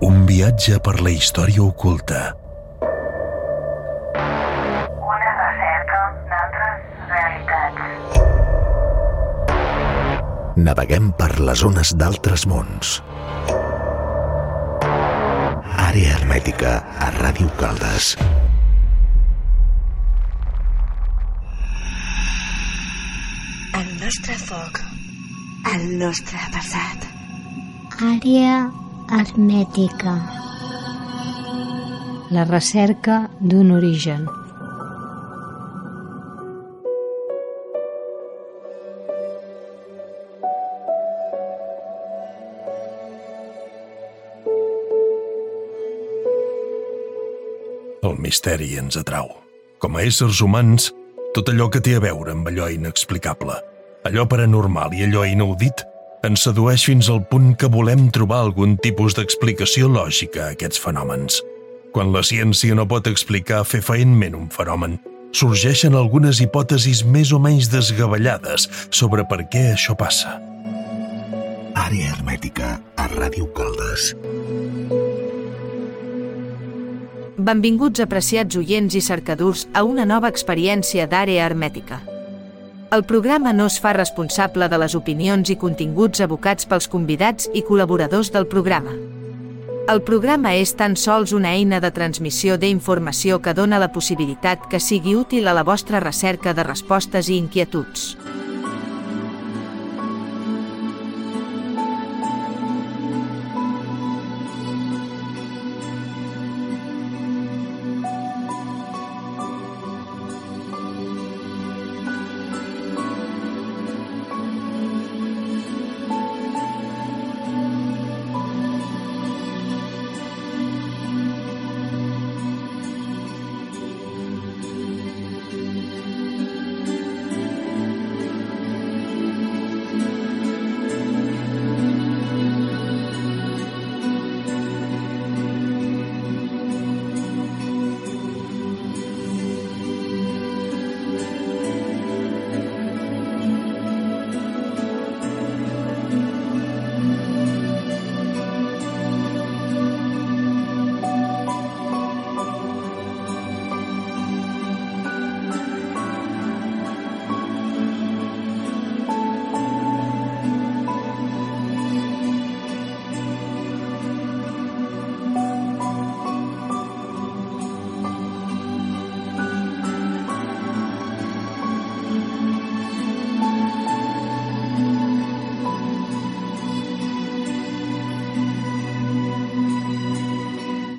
Un viatge per la història oculta. Una recerca d'altres realitats. Naveguem per les ones d'altres mons. Àrea hermètica a Ràdio Caldes. El nostre foc. El nostre passat. Àrea hermètica. La recerca d'un origen. El misteri ens atrau. Com a éssers humans, tot allò que té a veure amb allò inexplicable, allò paranormal i allò inaudit, ens sedueix fins al punt que volem trobar algun tipus d'explicació lògica a aquests fenòmens. Quan la ciència no pot explicar fefaentment un fenomen, sorgeixen algunes hipòtesis més o menys desgavellades sobre per què això passa. Àrea hermètica a Ràdio Caldes. Benvinguts apreciats oients i cercadors a una nova experiència d'àrea hermètica. El programa no es fa responsable de les opinions i continguts abocats pels convidats i col·laboradors del programa. El programa és tan sols una eina de transmissió d'informació que dona la possibilitat que sigui útil a la vostra recerca de respostes i inquietuds.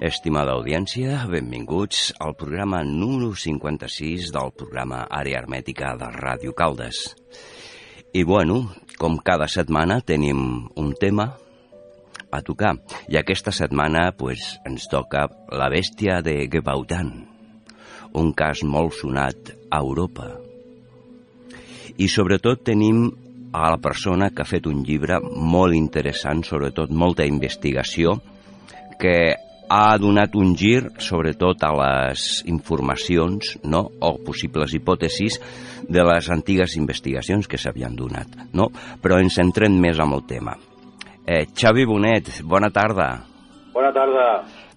Estimada audiència, benvinguts al programa número 56 del programa Àrea Hermètica de Ràdio Caldes. I bueno, com cada setmana tenim un tema a tocar. I aquesta setmana pues, ens toca La bèstia de Gebaudan, un cas molt sonat a Europa. I sobretot tenim a la persona que ha fet un llibre molt interessant, sobretot molta investigació, que ha donat un gir sobretot a les informacions no? o possibles hipòtesis de les antigues investigacions que s'havien donat. No? Però ens centrem més amb el tema. Eh, Xavi Bonet, bona tarda. Bona tarda.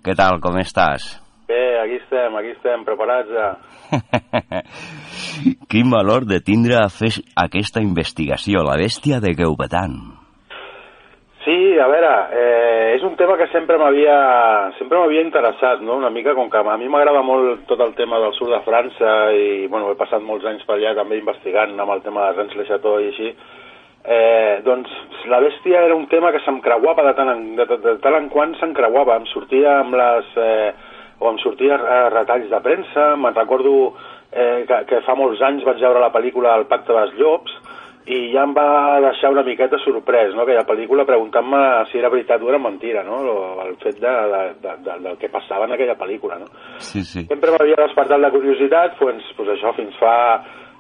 Què tal, com estàs? Bé, aquí estem, aquí estem, preparats ja. Quin valor de tindre a fer aquesta investigació, la bèstia de Geubetan. Sí, a veure, eh, és un tema que sempre m'havia sempre m'havia interessat, no? Una mica com que a mi m'agrada molt tot el tema del sud de França i, bueno, he passat molts anys per allà també investigant amb el tema de Rennes Le Chateau i així. Eh, doncs la bèstia era un tema que se'm creuava de tant en, de, de, de tant en quant se'm creuava, em sortia amb les... Eh, o em sortia eh, retalls de premsa, me'n recordo eh, que, que fa molts anys vaig veure la pel·lícula El pacte dels llops, i ja em va deixar una miqueta sorprès, no?, aquella pel·lícula, preguntant-me si era veritat o era mentira, no?, el fet de, de, de, de, del que passava en aquella pel·lícula, no? Sí, sí. Sempre m'havia despertat la curiositat, doncs, pues això, fins fa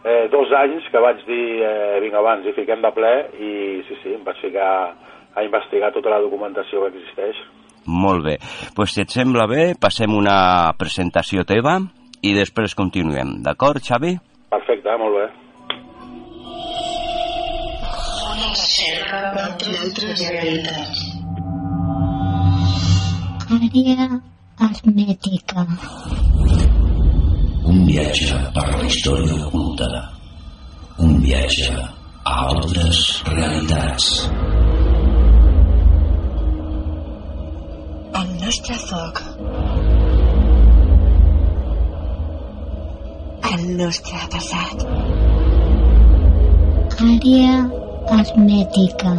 eh, dos anys que vaig dir, eh, vinga, abans, i fiquem de ple, i sí, sí, em vaig ficar a investigar tota la documentació que existeix. Molt bé. Doncs pues, si et sembla bé, passem una presentació teva i després continuem. D'acord, Xavi? Perfecte, molt bé. Una recerca d'altres realitats. Àrea hermètica. Un viatge per la història oculta. Un viatge a altres realitats. El nostre foc. El nostre passat. Àrea hermètica.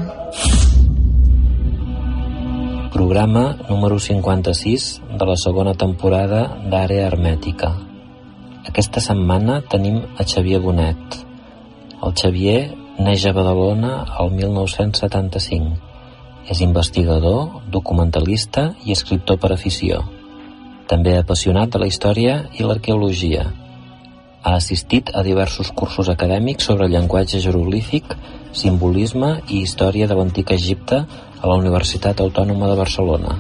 Programa número 56 de la segona temporada d'Àrea Hermètica. Aquesta setmana tenim a Xavier Bonet. El Xavier neix a Badalona el 1975. És investigador, documentalista i escriptor per afició. També apassionat de la història i l'arqueologia. Ha assistit a diversos cursos acadèmics sobre llenguatge jeroglífic, simbolisme i història de l'antic Egipte a la Universitat Autònoma de Barcelona.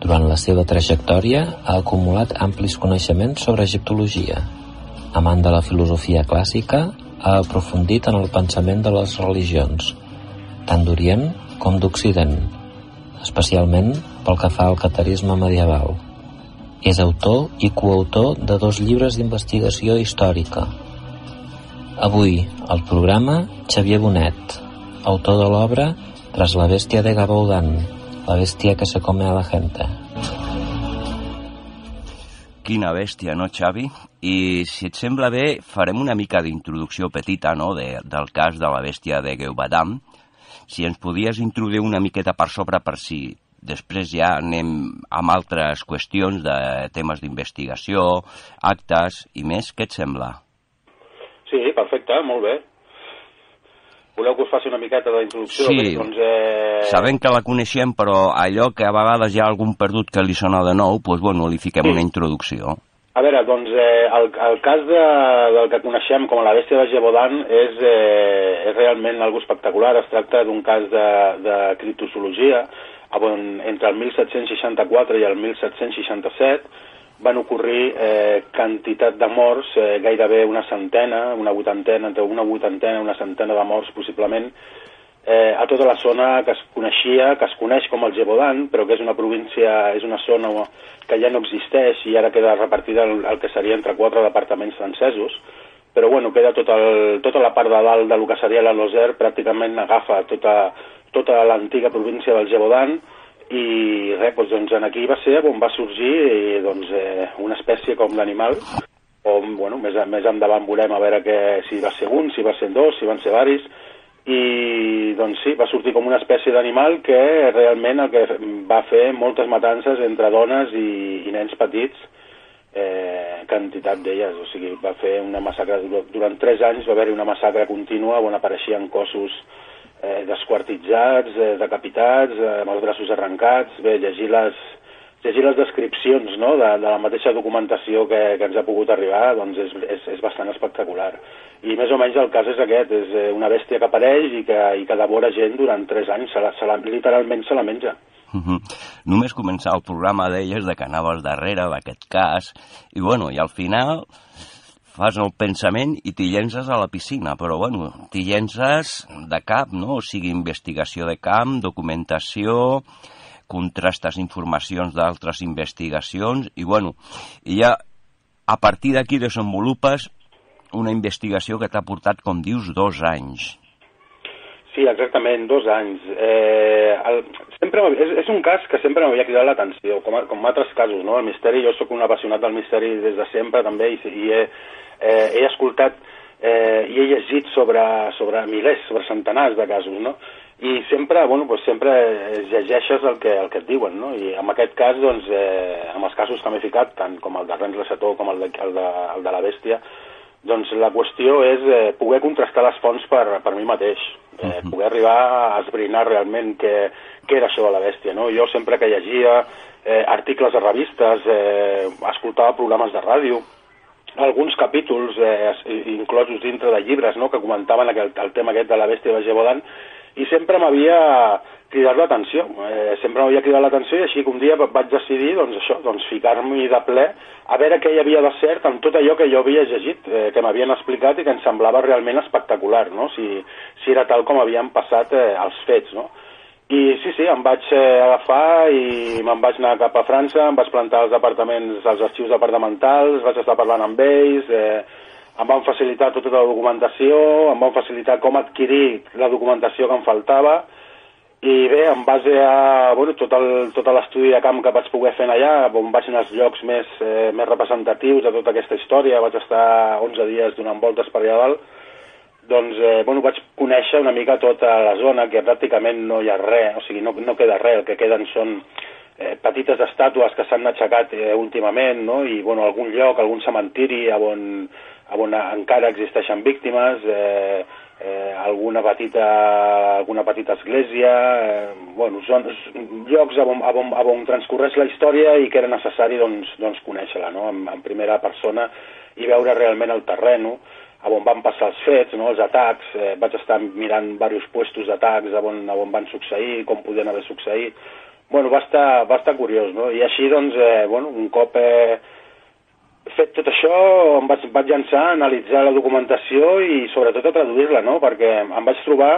Durant la seva trajectòria ha acumulat amplis coneixements sobre egiptologia. Amant de la filosofia clàssica, ha aprofundit en el pensament de les religions, tant d'Orient com d'Occident, especialment pel que fa al catarisme medieval. És autor i coautor de dos llibres d'investigació històrica. Avui, al programa, Xavier Bonet, autor de l'obra Tras la bestia de Gabaudán, la bestia que se come a la gente. Quina bèstia, no, Xavi? I si et sembla bé, farem una mica d'introducció petita, no?, de, del cas de la bèstia de Geubadam. Si ens podies introduir una miqueta per sobre per si després ja anem amb altres qüestions de temes d'investigació, actes i més, què et sembla? Sí, perfecte, molt bé. Voleu que us faci una miqueta d'introducció? Sí, Bé, doncs, eh... sabem que la coneixem, però allò que a vegades hi ha algun perdut que li sona de nou, doncs, bueno, li fiquem una introducció. A veure, doncs eh, el, el cas de, del que coneixem com a la bèstia de Gebodan és, eh, és realment algo espectacular. Es tracta d'un cas de, de criptozoologia on entre el 1764 i el 1767 van ocorrir eh, quantitat de morts, eh, gairebé una centena, una vuitantena, entre una vuitantena i una centena de morts possiblement, eh, a tota la zona que es coneixia, que es coneix com el Gebodan, però que és una província, és una zona que ja no existeix i ara queda repartida el, el que seria entre quatre departaments francesos, però bueno, queda tot el, tota la part de dalt de lo que seria la Loser, pràcticament agafa tota, tota l'antiga província del Gebodan, i res, doncs, doncs aquí va ser on va sorgir eh, doncs, eh, una espècie com d'animal on, bueno, més, més endavant veurem a veure que, si va ser un, si va ser dos, si van ser varis i doncs sí, va sortir com una espècie d'animal que realment el que va fer moltes matances entre dones i, i nens petits eh, quantitat d'elles, o sigui, va fer una massacre, durant tres anys va haver-hi una massacre contínua on apareixien cossos eh, desquartitzats, eh, decapitats, eh, amb els braços arrencats, bé, llegir les, llegir les descripcions no, de, de la mateixa documentació que, que ens ha pogut arribar doncs és, és, és bastant espectacular. I més o menys el cas és aquest, és eh, una bèstia que apareix i que, i que devora gent durant tres anys, se la, se la, literalment se la menja. Uh -huh. Només començar el programa deies de que anaves darrere d'aquest cas i bueno, i al final fas el pensament i t'hi llences a la piscina, però bueno, t'hi llences de cap, no? O sigui, investigació de camp, documentació, contrastes informacions d'altres investigacions i bueno, i ja a partir d'aquí desenvolupes una investigació que t'ha portat, com dius, dos anys. Sí, exactament, dos anys. Eh, el, sempre és, és un cas que sempre m'havia cridat l'atenció, com, com altres casos, no? El misteri, jo sóc un apassionat del misteri des de sempre també i, i he, eh, he escoltat eh, i he llegit sobre, sobre milers, sobre centenars de casos, no? I sempre, bueno, pues sempre llegeixes el que, el que et diuen, no? I en aquest cas, doncs, eh, amb els casos que m'he ficat, tant com el de Rens Lecetó com el de, el de, el de la bèstia, doncs la qüestió és eh, poder contrastar les fonts per, per mi mateix, eh, uh -huh. poder arribar a esbrinar realment què, què era això de la bèstia. No? Jo sempre que llegia eh, articles de revistes, eh, escoltava programes de ràdio, alguns capítols eh, inclosos dintre de llibres no? que comentaven aquel, el tema aquest de la bèstia de Gebodan, i sempre m'havia cridat l'atenció, eh, sempre m'havia cridat l'atenció i així que un dia vaig decidir doncs, això, doncs, ficar-m'hi de ple a veure què hi havia de cert en tot allò que jo havia llegit, eh, que m'havien explicat i que em semblava realment espectacular, no? si, si era tal com havien passat eh, els fets. No? I sí, sí, em vaig eh, agafar i me'n vaig anar cap a França, em vaig plantar als apartaments, als arxius departamentals, vaig estar parlant amb ells, eh, em van facilitar tota la documentació, em van facilitar com adquirir la documentació que em faltava, i bé, en base a bueno, tot el- tot l'estudi de camp que vaig poder fer allà, on vaig anar als llocs més, eh, més representatius de tota aquesta història, vaig estar 11 dies donant voltes per allà dalt, doncs eh, bueno, vaig conèixer una mica tota la zona, que pràcticament no hi ha res, o sigui, no, no queda res, el que queden són eh, petites estàtues que s'han aixecat eh, últimament, no? i bueno, algun lloc, algun cementiri on, on encara existeixen víctimes, eh, eh, alguna, petita, alguna petita església, eh, bueno, són llocs on, on, on transcorreix la història i que era necessari doncs, doncs conèixer-la no? en, en primera persona i veure realment el terreno, on van passar els fets, no? els atacs, eh, vaig estar mirant diversos puestos d'atacs on, on van succeir, com podien haver succeït. Bueno, va estar, va estar curiós, no? I així, doncs, eh, bueno, un cop eh, fet tot això, em vaig, vaig llançar a analitzar la documentació i sobretot a traduir-la, no? Perquè em vaig trobar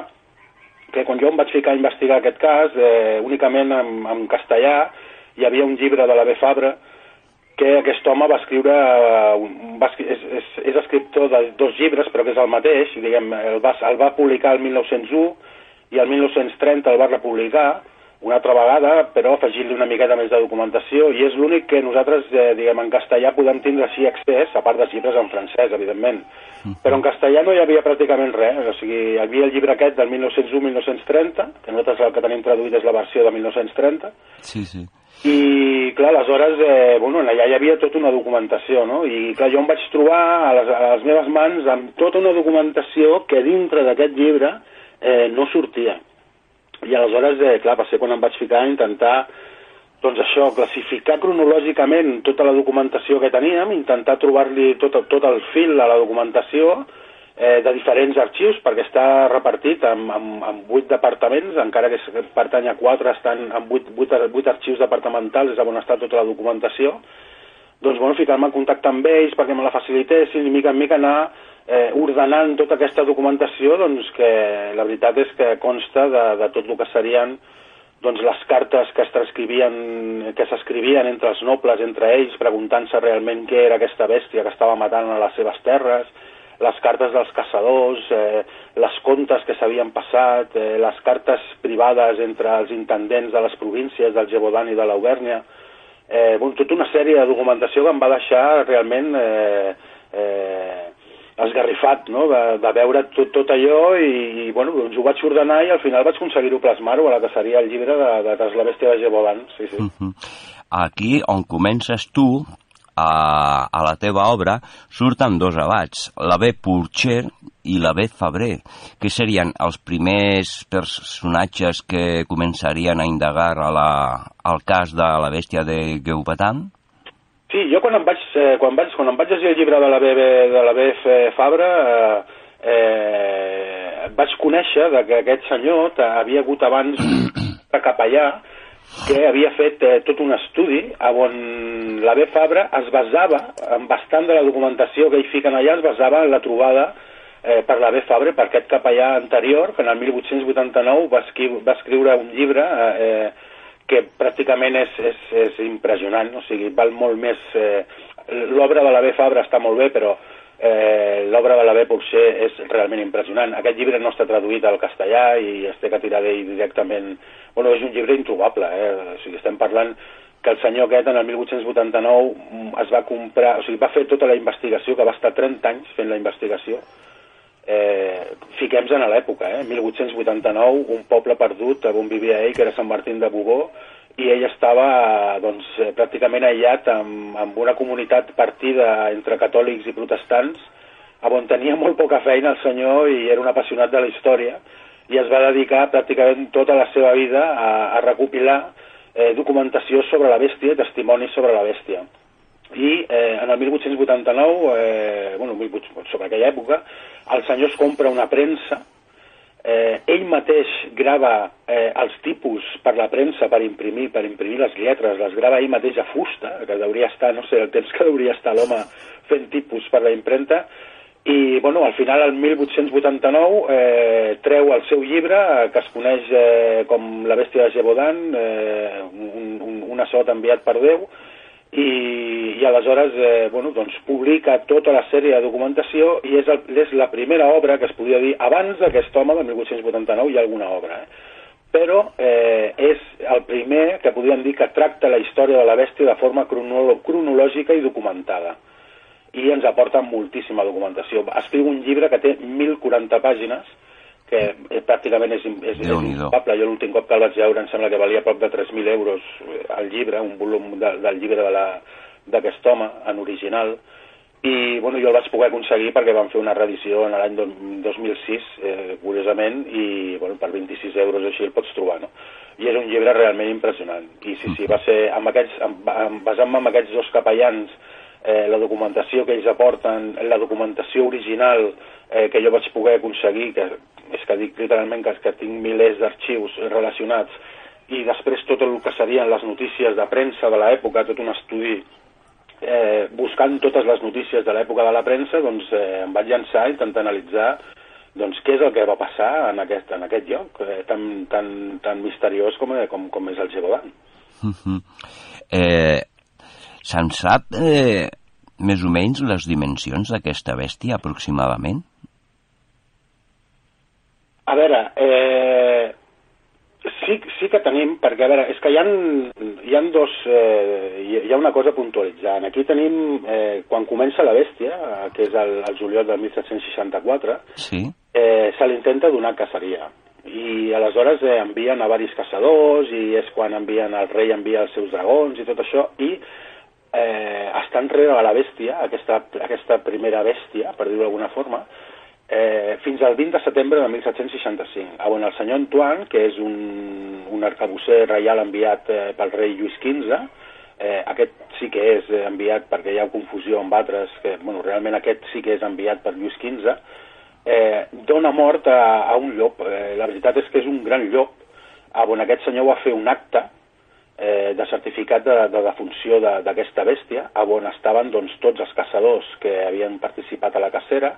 que quan jo em vaig ficar a investigar aquest cas, eh, únicament en, en castellà, hi havia un llibre de la B. Fabra que aquest home va escriure, eh, va, és, és, és escriptor de dos llibres, però que és el mateix, diguem, el va, el va publicar el 1901 i el 1930 el va republicar una altra vegada, però afegint-li una miqueta més de documentació, i és l'únic que nosaltres, eh, diguem, en castellà podem tindre així accés, a part dels llibres en francès, evidentment. Però en castellà no hi havia pràcticament res, o sigui, hi havia el llibre aquest del 1901-1930, que nosaltres el que tenim traduït és la versió de 1930, Sí, sí. i clar, aleshores, eh, bueno, allà hi havia tota una documentació, no? I clar, jo em vaig trobar a les, a les meves mans amb tota una documentació que dintre d'aquest llibre eh, no sortia. I aleshores, eh, clar, va ser quan em vaig ficar a intentar doncs això, classificar cronològicament tota la documentació que teníem, intentar trobar-li tot, tot el fil a la documentació eh, de diferents arxius, perquè està repartit en, en, en vuit departaments, encara que es- pertany a quatre, estan en vuit, vuit, vuit arxius departamentals, és on està tota la documentació, doncs, bueno, ficar-me en contacte amb ells perquè me la facilitessin i mica en mica anar eh, ordenant tota aquesta documentació, doncs que la veritat és que consta de, de tot el que serien doncs, les cartes que es transcrivien, que s'escrivien entre els nobles, entre ells, preguntant-se realment què era aquesta bèstia que estava matant a les seves terres, les cartes dels caçadors, eh, les contes que s'havien passat, eh, les cartes privades entre els intendents de les províncies del Gevaudan i de l'Auvèrnia, eh, bueno, tota una sèrie de documentació que em va deixar realment eh, eh, esgarrifat, no?, de, de veure tot, tot allò i, i, bueno, doncs ho vaig ordenar i al final vaig aconseguir-ho plasmar-ho a la que seria el llibre de, de Tras la bèstia de Gevaudan, sí, sí. Mhm. Aquí, on comences tu, a, a la teva obra, surten dos abats, la B. Purcher i la B. Fabrer, que serien els primers personatges que començarien a indagar a la, al cas de la bèstia de Geubatam? Sí, jo quan em vaig, eh, quan vaig, quan em vaig llegir el llibre de la BB, de la BF Fabra, eh, eh, vaig conèixer de que aquest senyor havia hagut abans de capellà que havia fet eh, tot un estudi on la B Fabra es basava, en bastant de la documentació que hi fiquen allà, es basava en la trobada eh, per la B Fabra, per aquest capellà anterior, que en el 1889 va, escri va escriure un llibre eh, que pràcticament és, és, és impressionant, o sigui, val molt més... Eh, L'obra de la B Fabra està molt bé, però eh, l'obra de la B potser és realment impressionant. Aquest llibre no està traduït al castellà i es té que tirar d'ell directament... Bueno, és un llibre introbable, eh? o sigui, estem parlant que el senyor aquest en el 1889 mm, es va comprar, o sigui, va fer tota la investigació, que va estar 30 anys fent la investigació, eh, fiquem-nos en l'època, eh? 1889, un poble perdut on vivia ell, que era Sant Martín de Bugó, i ell estava doncs, eh, pràcticament aïllat amb, amb una comunitat partida entre catòlics i protestants, on tenia molt poca feina el senyor i era un apassionat de la història, i es va dedicar pràcticament tota la seva vida a, a recopilar eh, documentació sobre la bèstia, testimonis sobre la bèstia i eh, en el 1889, eh, bueno, 18, sobre aquella època, el senyor es compra una premsa, eh, ell mateix grava eh, els tipus per la premsa per imprimir, per imprimir les lletres, les grava ell mateix a fusta, que hauria estar, no sé, el temps que hauria estar l'home fent tipus per la impremta, i bueno, al final, el 1889, eh, treu el seu llibre, eh, que es coneix eh, com La bèstia de Gévaudan, eh, un, un, un assot enviat per Déu, i, i aleshores eh, bueno, doncs, publica tota la sèrie de documentació i és, el, és la primera obra que es podia dir abans d'aquest home, del 1889, hi ha alguna obra, eh? però eh, és el primer que podríem dir que tracta la història de la bèstia de forma cronolo cronològica i documentada i ens aporta moltíssima documentació. Escriu un llibre que té 1.040 pàgines, que eh, pràcticament és, és, és impagable. Jo l'últim cop que el vaig veure em sembla que valia prop de 3.000 euros eh, el llibre, un volum de, del llibre d'aquest home, en original, i bueno, jo el vaig poder aconseguir perquè van fer una reedició en l'any 2006, eh, curiosament, i bueno, per 26 euros així el pots trobar, no? I és un llibre realment impressionant. I sí, sí, va ser amb aquests, basant-me en aquests dos capellans eh, la documentació que ells aporten, la documentació original eh, que jo vaig poder aconseguir, que és que dic literalment que, que tinc milers d'arxius relacionats, i després tot el que serien les notícies de premsa de l'època, tot un estudi eh, buscant totes les notícies de l'època de la premsa, doncs eh, em vaig llançar i intentar analitzar doncs, què és el que va passar en aquest, en aquest lloc eh, tan, tan, tan misteriós com, eh, com, com és el Gebodan. Uh -huh. eh, Se'n sap eh, més o menys les dimensions d'aquesta bèstia, aproximadament? A veure, eh, sí, sí que tenim, perquè a veure, és que hi ha, hi ha dos... Eh, hi ha una cosa puntualitzant. Aquí tenim, eh, quan comença la bèstia, que és el, el juliol del 1764, sí. eh, se li intenta donar caceria i aleshores eh, envien a varis caçadors i és quan envien el rei envia els seus dragons i tot això i eh, està enrere de la bèstia, aquesta, aquesta primera bèstia, per dir-ho d'alguna forma, eh, fins al 20 de setembre de 1765, on el senyor Antoine, que és un, un arcabusser reial enviat eh, pel rei Lluís XV, eh, aquest sí que és enviat perquè hi ha confusió amb altres, que bueno, realment aquest sí que és enviat per Lluís XV, eh, dona mort a, a un llop. Eh, la veritat és que és un gran llop, on aquest senyor va fer un acte eh, de certificat de, de defunció d'aquesta de, bèstia, on estaven doncs, tots els caçadors que havien participat a la cacera,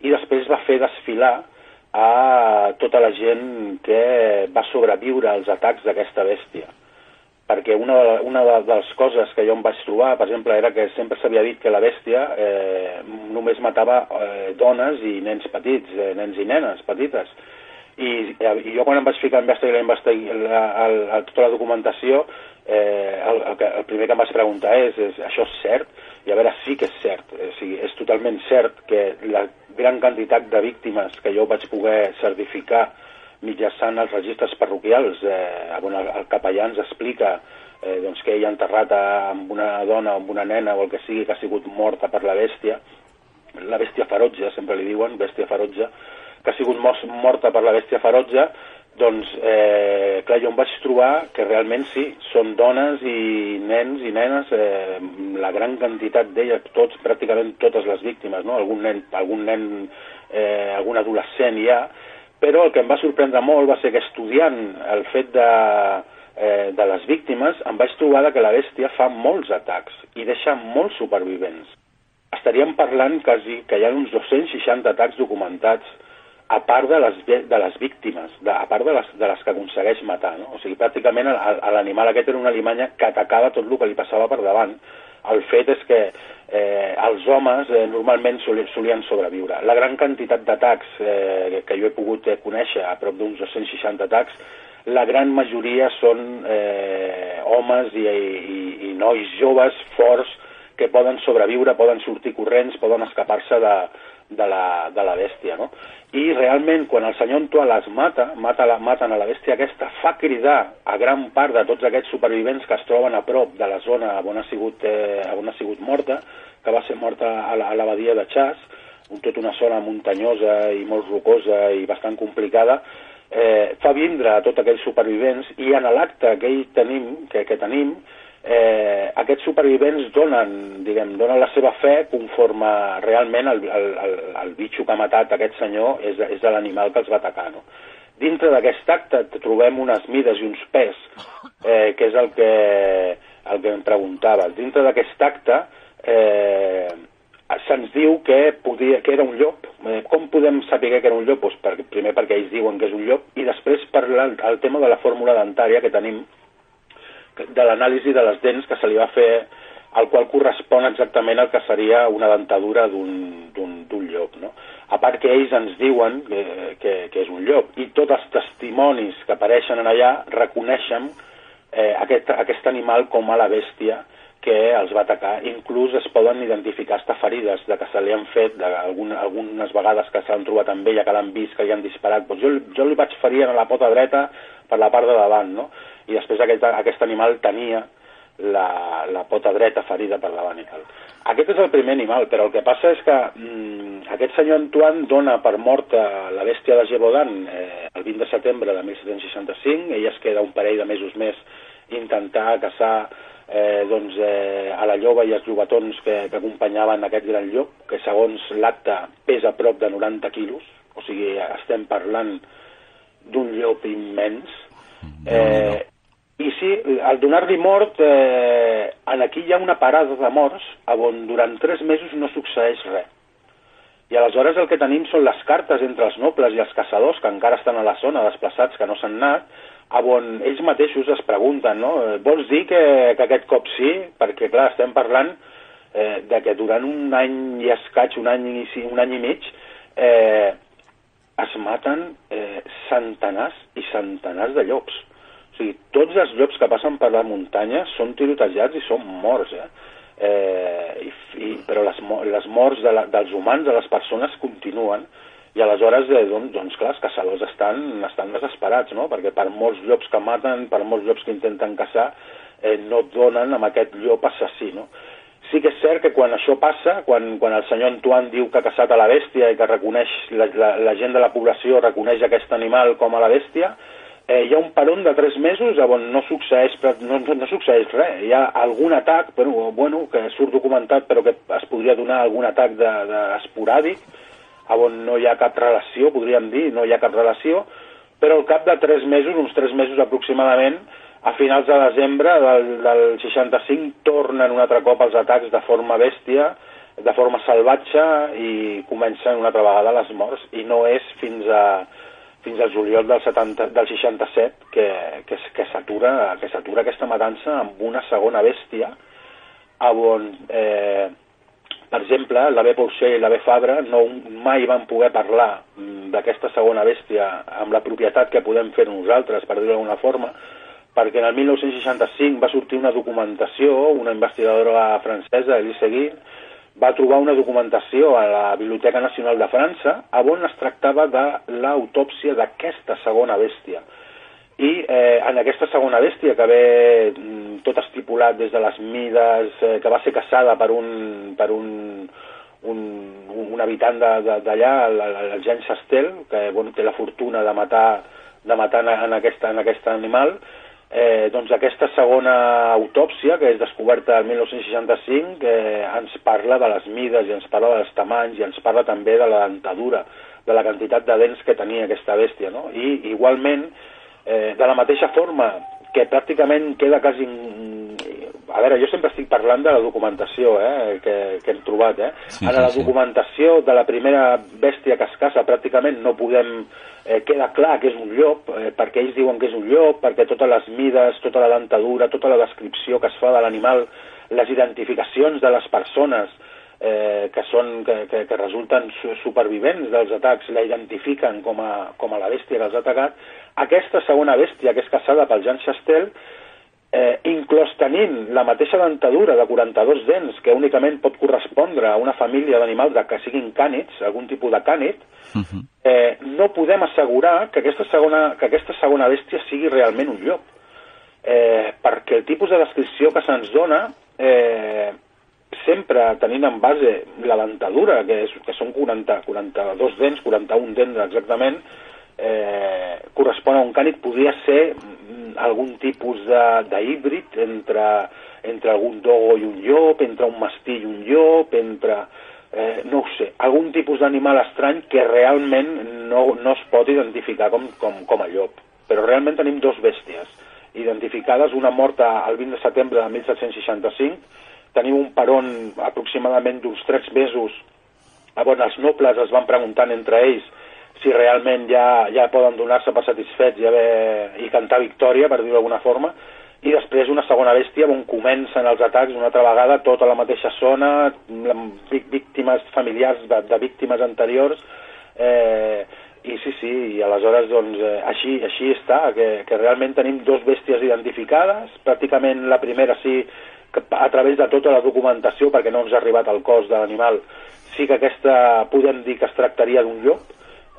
i després va fer desfilar a tota la gent que va sobreviure als atacs d'aquesta bèstia. Perquè una, de, una de, les coses que jo em vaig trobar, per exemple, era que sempre s'havia dit que la bèstia eh, només matava eh, dones i nens petits, eh, nens i nenes petites, i, i jo quan em vaig ficar a investigar, investigar la, la, la, tota la documentació, eh, el, el, el primer que em vaig preguntar és, és això és cert? I a veure, sí que és cert, o sigui, és totalment cert que la gran quantitat de víctimes que jo vaig poder certificar mitjançant els registres parroquials, eh, on el, el capellà ens explica eh, doncs, que ell ha enterrat amb una dona o amb una nena o el que sigui que ha sigut morta per la bèstia, la bèstia ferotge, sempre li diuen, bèstia ferotge, que ha sigut morta per la bèstia ferotge, doncs, eh, clar, jo em vaig trobar que realment sí, són dones i nens i nenes, eh, la gran quantitat d'elles, tots, pràcticament totes les víctimes, no? algun nen, algun nen eh, algun adolescent ha, però el que em va sorprendre molt va ser que estudiant el fet de, eh, de les víctimes em vaig trobar que la bèstia fa molts atacs i deixa molts supervivents. Estaríem parlant quasi que hi ha uns 260 atacs documentats a part de les, de les víctimes, de, a part de les, de les que aconsegueix matar. No? O sigui, pràcticament l'animal aquest era una alimanya que atacava tot el que li passava per davant. El fet és que eh, els homes eh, normalment solien sobreviure. La gran quantitat d'atacs eh, que jo he pogut eh, conèixer, a prop d'uns 260 atacs, la gran majoria són eh, homes i, i, i nois joves, forts, que poden sobreviure, poden sortir corrents, poden escapar-se de, de, la, de la bèstia. No? i realment quan el senyor Antoine les mata, mata la, maten a la bèstia aquesta, fa cridar a gran part de tots aquests supervivents que es troben a prop de la zona on ha sigut, eh, on ha sigut morta, que va ser morta a la, a la badia de Chas, tota una zona muntanyosa i molt rocosa i bastant complicada, eh, fa vindre a tots aquells supervivents i en l'acte que, tenim, que, que tenim eh, aquests supervivents donen, diguem, donen la seva fe conforme realment el, el, el, el bitxo que ha matat aquest senyor és, és l'animal que els va atacar. No? Dintre d'aquest acte trobem unes mides i uns pes, eh, que és el que, el que em preguntava. Dintre d'aquest acte, eh, se'ns diu que, podia, que era un llop. Eh, com podem saber que era un llop? Pues per, primer perquè ells diuen que és un llop i després per la, el tema de la fórmula dentària que tenim, de l'anàlisi de les dents que se li va fer al qual correspon exactament el que seria una dentadura d'un llop. No? A part que ells ens diuen que, que, que és un llop i tots els testimonis que apareixen en allà reconeixen eh, aquest, aquest animal com a la bèstia que els va atacar. Inclús es poden identificar hasta ferides de que se li han fet, de, algun, algunes vegades que s'han trobat amb ella, que l'han vist, que li han disparat. Doncs jo, jo li vaig ferir a la pota dreta per la part de davant, no? I després aquest, aquest animal tenia la, la pota dreta ferida per davant i tal. Aquest és el primer animal, però el que passa és que mm, aquest senyor Antoine dona per morta la bèstia de Gévaudan eh, el 20 de setembre de 1765, ella es queda un parell de mesos més intentar caçar eh, doncs, eh, a la lloba i els llobatons que, que acompanyaven aquest gran llop, que segons l'acte pesa prop de 90 quilos, o sigui, estem parlant d'un llop immens. Eh, I sí, al donar-li mort, eh, aquí hi ha una parada de morts on durant tres mesos no succeeix res. I aleshores el que tenim són les cartes entre els nobles i els caçadors que encara estan a la zona, desplaçats, que no s'han anat, on ells mateixos es pregunten, no? Eh, Vols dir que, que aquest cop sí? Perquè, clar, estem parlant eh, de que durant un any i escaig, un any i, un any i mig, eh, es maten eh, centenars i centenars de llops. O sigui, tots els llops que passen per la muntanya són tirotejats i són morts, eh? eh i, i, però les, les morts de la, dels humans, de les persones, continuen i aleshores, eh, doncs, doncs clar, els caçadors estan, estan desesperats, no? Perquè per molts llops que maten, per molts llops que intenten caçar, eh, no donen amb aquest llop assassí, no? Sí que és cert que quan això passa, quan, quan el senyor Antoine diu que ha caçat a la bèstia i que reconeix, la, la, la gent de la població reconeix aquest animal com a la bèstia, eh, hi ha un peron de tres mesos on no succeeix, no, no, succeeix res. Hi ha algun atac, però, bueno, que surt documentat, però que es podria donar algun atac de, de esporàdic, on no hi ha cap relació, podríem dir, no hi ha cap relació, però al cap de tres mesos, uns tres mesos aproximadament, a finals de desembre del, del 65 tornen un altre cop els atacs de forma bèstia, de forma salvatge i comencen una altra vegada les morts i no és fins a fins al juliol del, 70, del 67 que, que, que s'atura que s'atura aquesta matança amb una segona bèstia on eh, per exemple, la B. Porcher i la B. Fabra no, mai van poder parlar mm, d'aquesta segona bèstia amb la propietat que podem fer nosaltres, per dir-ho d'alguna forma, perquè en el 1965 va sortir una documentació, una investigadora francesa, Elise Guin, va trobar una documentació a la Biblioteca Nacional de França on es tractava de l'autòpsia d'aquesta segona bèstia. I eh, en aquesta segona bèstia, que ve mm, tot estipulat des de les mides, eh, que va ser caçada per un, per un, un, un habitant d'allà, el, Jean Chastel, que bueno, té la fortuna de matar, de matar en, aquesta, en aquest animal, eh, doncs aquesta segona autòpsia, que és descoberta el 1965, eh, ens parla de les mides i ens parla dels tamanys i ens parla també de la dentadura, de la quantitat de dents que tenia aquesta bèstia. No? I igualment, eh, de la mateixa forma que pràcticament queda quasi... A veure, jo sempre estic parlant de la documentació eh, que, que hem trobat. Eh? Sí, Ara, sí, la sí. documentació de la primera bèstia que es caça pràcticament no podem... Eh, queda clar que és un llop, eh, perquè ells diuen que és un llop, perquè totes les mides, tota la dentadura, tota la descripció que es fa de l'animal, les identificacions de les persones eh, que, són, que, que, que resulten su- supervivents dels atacs, la identifiquen com a, com a la bèstia que els ha atacat, aquesta segona bèstia que és caçada pel Jean Chastel eh, inclòs tenint la mateixa dentadura de 42 dents que únicament pot correspondre a una família d'animals que siguin cànids, algun tipus de cànid, eh, no podem assegurar que aquesta, segona, que aquesta segona bèstia sigui realment un llop. Eh, perquè el tipus de descripció que se'ns dona, eh, sempre tenint en base la dentadura, que, és, que són 40, 42 dents, 41 dents exactament, eh, correspon a un cànid, podria ser mm, algun tipus de- d'híbrid entre, entre algun dogo i un llop, entre un mastí i un llop, entre, eh, no ho sé, algun tipus d'animal estrany que realment no, no es pot identificar com, com, com a llop. Però realment tenim dos bèsties. Identificades, una morta el 20 de setembre de 1765 tenim un peron aproximadament d'uns 3 mesos. On els nobles es van preguntant entre ells si realment ja, ja poden donar-se per satisfets i, haver, i cantar victòria, per dir-ho d'alguna forma, i després una segona bèstia on comencen els atacs una altra vegada tota la mateixa zona, víctimes familiars de, de víctimes anteriors, eh, i sí, sí, i aleshores doncs eh, així, així està, que, que realment tenim dos bèsties identificades, pràcticament la primera sí, que a través de tota la documentació, perquè no ens ha arribat el cos de l'animal, sí que aquesta podem dir que es tractaria d'un llop,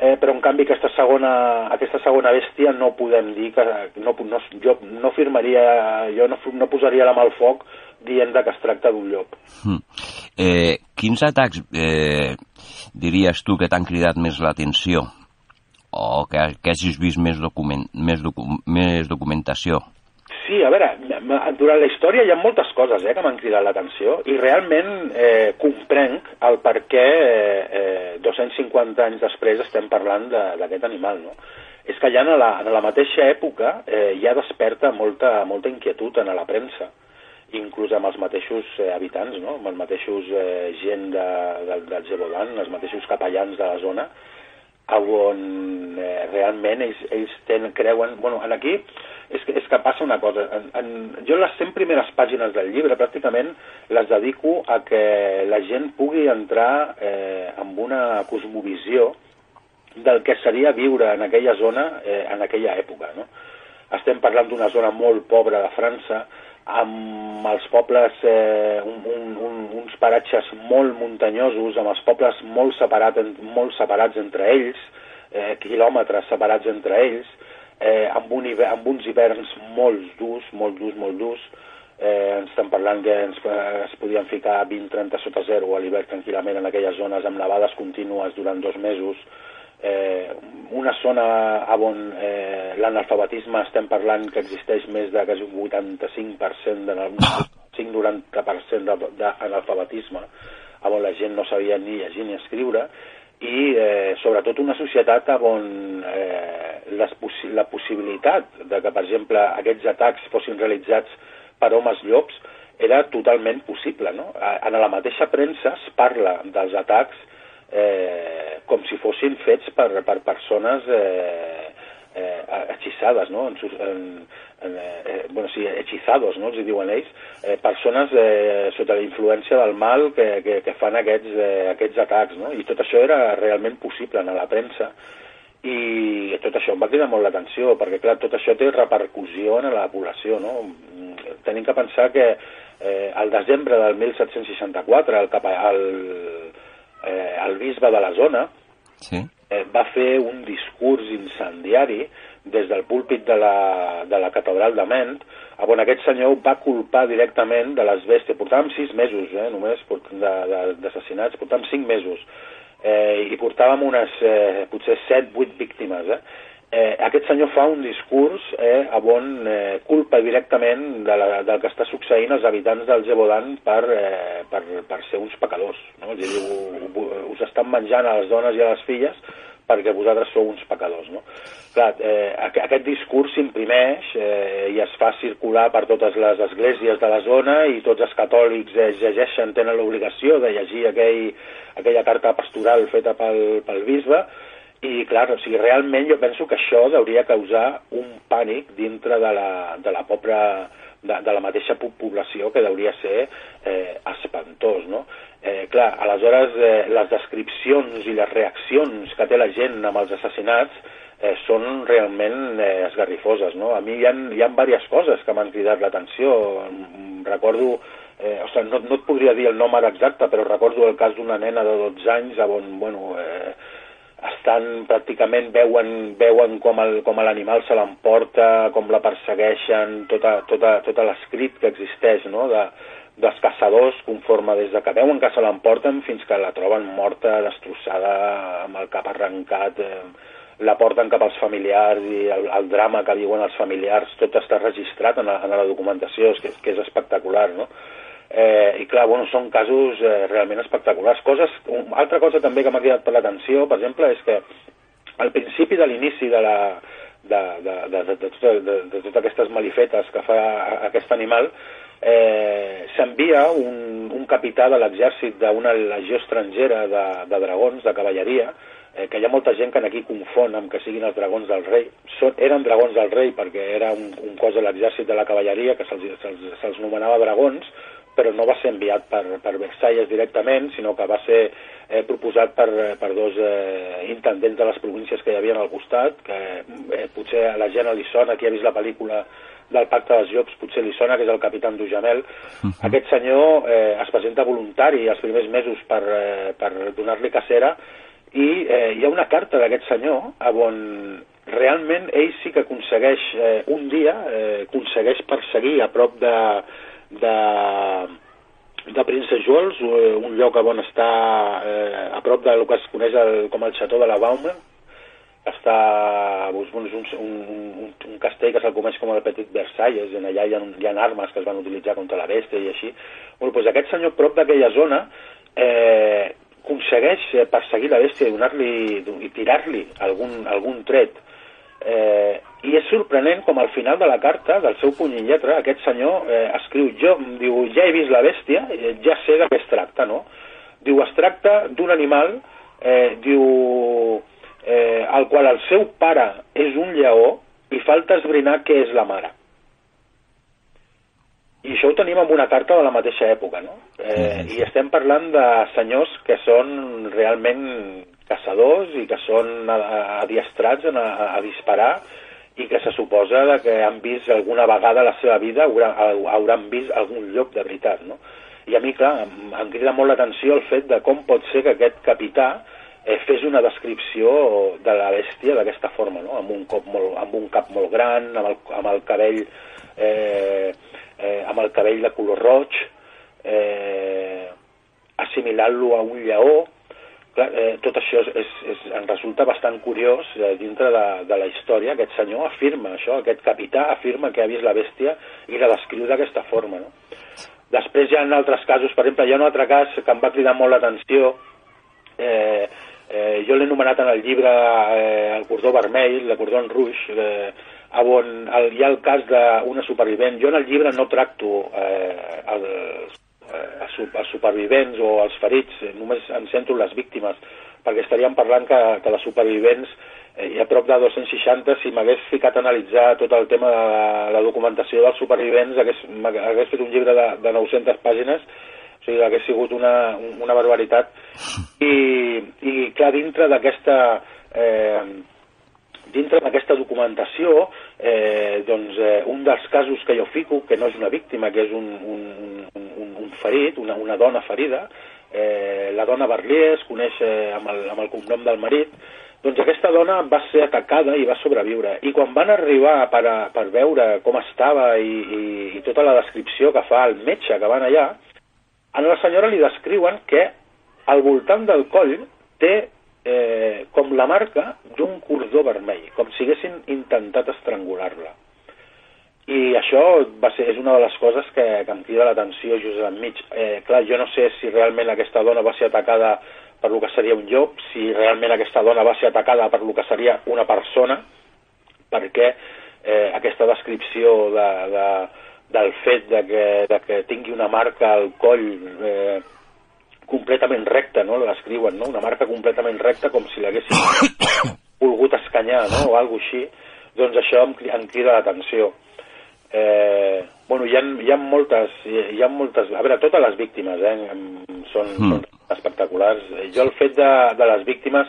eh, però en canvi aquesta segona, aquesta segona bèstia no podem dir que no, no, jo no firmaria, jo no, no posaria la mà al foc dient que es tracta d'un llop. Mm. Eh, quins atacs eh, diries tu que t'han cridat més l'atenció o que, que hagis vist més, document, més, docu, més documentació? Sí, a veure, durant la història hi ha moltes coses eh, que m'han cridat l'atenció i realment eh, comprenc el per què eh, 250 anys després estem parlant d'aquest animal, no? És que ja en la, en la mateixa època eh, ja desperta molta, molta inquietud en la premsa, inclús amb els mateixos eh, habitants, no? amb els mateixos eh, gent de, de, del Gebodan, els mateixos capellans de la zona, on eh, realment ells, ells ten, creuen... Bueno, aquí és que, és que passa una cosa. En, en, jo les 100 primeres pàgines del llibre pràcticament les dedico a que la gent pugui entrar eh, amb una cosmovisió del que seria viure en aquella zona eh, en aquella època. No? Estem parlant d'una zona molt pobra de França, amb els pobles, eh, un, un, un, uns paratges molt muntanyosos, amb els pobles molt, separat, molt separats entre ells, eh, quilòmetres separats entre ells, eh, amb, un amb uns hiverns molt durs, molt durs, molt durs. Eh, ens estem parlant que ens, es podien ficar 20-30 sota zero a l'hivern tranquil·lament en aquelles zones amb nevades contínues durant dos mesos. Eh, una zona on eh, l'analfabetisme estem parlant que existeix més de quasi un 85% de 5-90% d'analfabetisme on la gent no sabia ni llegir ni escriure i eh, sobretot una societat on eh, les possi la possibilitat de que, per exemple, aquests atacs fossin realitzats per homes llops era totalment possible. No? En la mateixa premsa es parla dels atacs eh, com si fossin fets per, per persones eh, eh, hechizades, no? En, en, en, eh, bueno, sí, hechizados, no? els diuen ells, eh, persones eh, sota la influència del mal que, que, que fan aquests, eh, aquests atacs, no? I tot això era realment possible en la premsa i tot això em va cridar molt l'atenció perquè clar, tot això té repercussió en la població no? tenim que pensar que eh, al desembre del 1764 el, el, eh, el bisbe de la zona sí eh, va fer un discurs incendiari des del púlpit de la, de la catedral de Ment, on aquest senyor va culpar directament de les bèsties. Portàvem sis mesos, eh, només, d'assassinats, portàvem cinc mesos, eh, i portàvem unes, eh, potser set, vuit víctimes, eh? Eh, aquest senyor fa un discurs eh, on eh, culpa directament de la, del que està succeint als habitants del Gebodan per, eh, per, per ser uns pecadors. No? És dir, us estan menjant a les dones i a les filles perquè vosaltres sou uns pecadors. No? Clar, eh, aquest discurs s'imprimeix eh, i es fa circular per totes les esglésies de la zona i tots els catòlics eh, llegeixen, tenen l'obligació de llegir aquell, aquella carta pastoral feta pel, pel bisbe i, clar, o sigui, realment jo penso que això hauria causar un pànic dintre de la, de la pobra, de, de la mateixa població que hauria ser eh, espantós, no? Eh, clar, aleshores eh, les descripcions i les reaccions que té la gent amb els assassinats eh, són realment eh, esgarrifoses, no? A mi hi ha, hi ha diverses coses que m'han cridat l'atenció. Recordo, eh, o sigui, no, no et podria dir el nom ara exacte, però recordo el cas d'una nena de 12 anys on, bueno, eh, estan pràcticament veuen, veuen com, l'animal se l'emporta, com la persegueixen, tota, tota, tota l'escrit que existeix no? de, dels caçadors conforme des de que veuen que se l'emporten fins que la troben morta, destrossada, amb el cap arrencat, eh, la porten cap als familiars i el, el drama que viuen els familiars, tot està registrat en la, en la documentació, que, que és espectacular, no? Eh, I clar, bueno, són casos eh, realment espectaculars. Coses, una altra cosa també que m'ha cridat per l'atenció, per exemple, és que al principi de l'inici de la, de, de, de, de, de, tota, de, de totes aquestes malifetes que fa aquest animal, eh, s'envia un, un capità de l'exèrcit d'una legió estrangera de, de dragons, de cavalleria, eh, que hi ha molta gent que aquí confon amb que siguin els dragons del rei. Són, eren dragons del rei perquè era un, un cos de l'exèrcit de la cavalleria que se'ls se se nomenava dragons, però no va ser enviat per, per Versalles directament, sinó que va ser eh, proposat per, per dos eh, intendents de les províncies que hi havia al costat, que eh, potser a la gent li sona, qui ha vist la pel·lícula del Pacte dels Llops potser li sona, que és el capità Dujamel. Uh -huh. Aquest senyor eh, es presenta voluntari els primers mesos per, eh, per donar-li cacera i eh, hi ha una carta d'aquest senyor on realment ell sí que aconsegueix eh, un dia, eh, aconsegueix perseguir a prop de, de, de Prince Jules, eh, un lloc on està eh, a prop del que es coneix el, com el Chateau de la Baume, està doncs, un, un, un, un castell que se'l coneix com el Petit Versalles, i allà hi ha, hi ha armes que es van utilitzar contra la bèstia i així. Bueno, doncs aquest senyor, prop d'aquella zona, eh, aconsegueix perseguir la bèstia i donar-li i tirar-li algun, algun tret. Eh, I és sorprenent com al final de la carta, del seu puny i lletra, aquest senyor eh, escriu, jo, diu, ja he vist la bèstia, eh, ja sé de què es tracta, no? Diu, es tracta d'un animal, eh, diu, eh, al qual el seu pare és un lleó i falta esbrinar què és la mare. I això ho tenim en una carta de la mateixa època, no? Eh, I estem parlant de senyors que són realment caçadors i que són adiestrats a, a, disparar i que se suposa que han vist alguna vegada a la seva vida, hauran, hauran vist algun lloc de veritat, no? I a mi, clar, em, em crida molt l'atenció el fet de com pot ser que aquest capità eh, fes una descripció de la bèstia d'aquesta forma, no? amb, un cop molt, amb un cap molt gran, amb el, amb el cabell eh, eh, amb el cabell de color roig, eh, assimilant-lo a un lleó, Clar, eh, tot això és, és, és, en resulta bastant curiós eh, dintre de, de la història. Aquest senyor afirma això, aquest capità afirma que ha vist la bèstia i la descriu d'aquesta forma. No? Després hi ha altres casos, per exemple, hi ha un altre cas que em va cridar molt l'atenció, eh, Eh, jo l'he anomenat en el llibre eh, el cordó vermell, el cordó en rouge, eh, on el, hi ha el cas d'una supervivent. Jo en el llibre no tracto eh, els, eh, els supervivents o els ferits, eh, només em centro les víctimes, perquè estaríem parlant que, que les supervivents eh, hi ha prop de 260, si m'hagués ficat a analitzar tot el tema de la, documentació dels supervivents, hagués, hagués fet un llibre de, de 900 pàgines, o sigui, hagués sigut una, una barbaritat. I, i clar, dintre d'aquesta... Eh, dintre d'aquesta documentació, eh, doncs, eh, un dels casos que jo fico, que no és una víctima, que és un, un, un ferit, una, una dona ferida, eh, la dona Barlier es coneix eh, amb, el, amb el cognom del marit, doncs aquesta dona va ser atacada i va sobreviure. I quan van arribar per, a, per veure com estava i, i, i tota la descripció que fa el metge que van allà, a la senyora li descriuen que al voltant del coll té eh, com la marca d'un cordó vermell, com si haguessin intentat estrangular-la. I això va ser, és una de les coses que, que em crida l'atenció just enmig. Eh, clar, jo no sé si realment aquesta dona va ser atacada per lo que seria un llop, si realment aquesta dona va ser atacada per lo que seria una persona, perquè eh, aquesta descripció de, de, del fet de que, de que tingui una marca al coll eh, completament recta, no? l'escriuen, no? una marca completament recta com si l'haguessin volgut escanyar no? o alguna així, doncs això em, em crida l'atenció. Eh, bueno, hi ha, hi ha moltes, hi ha moltes, a veure, totes les víctimes eh, són, mm. són espectaculars. Jo el fet de, de les víctimes,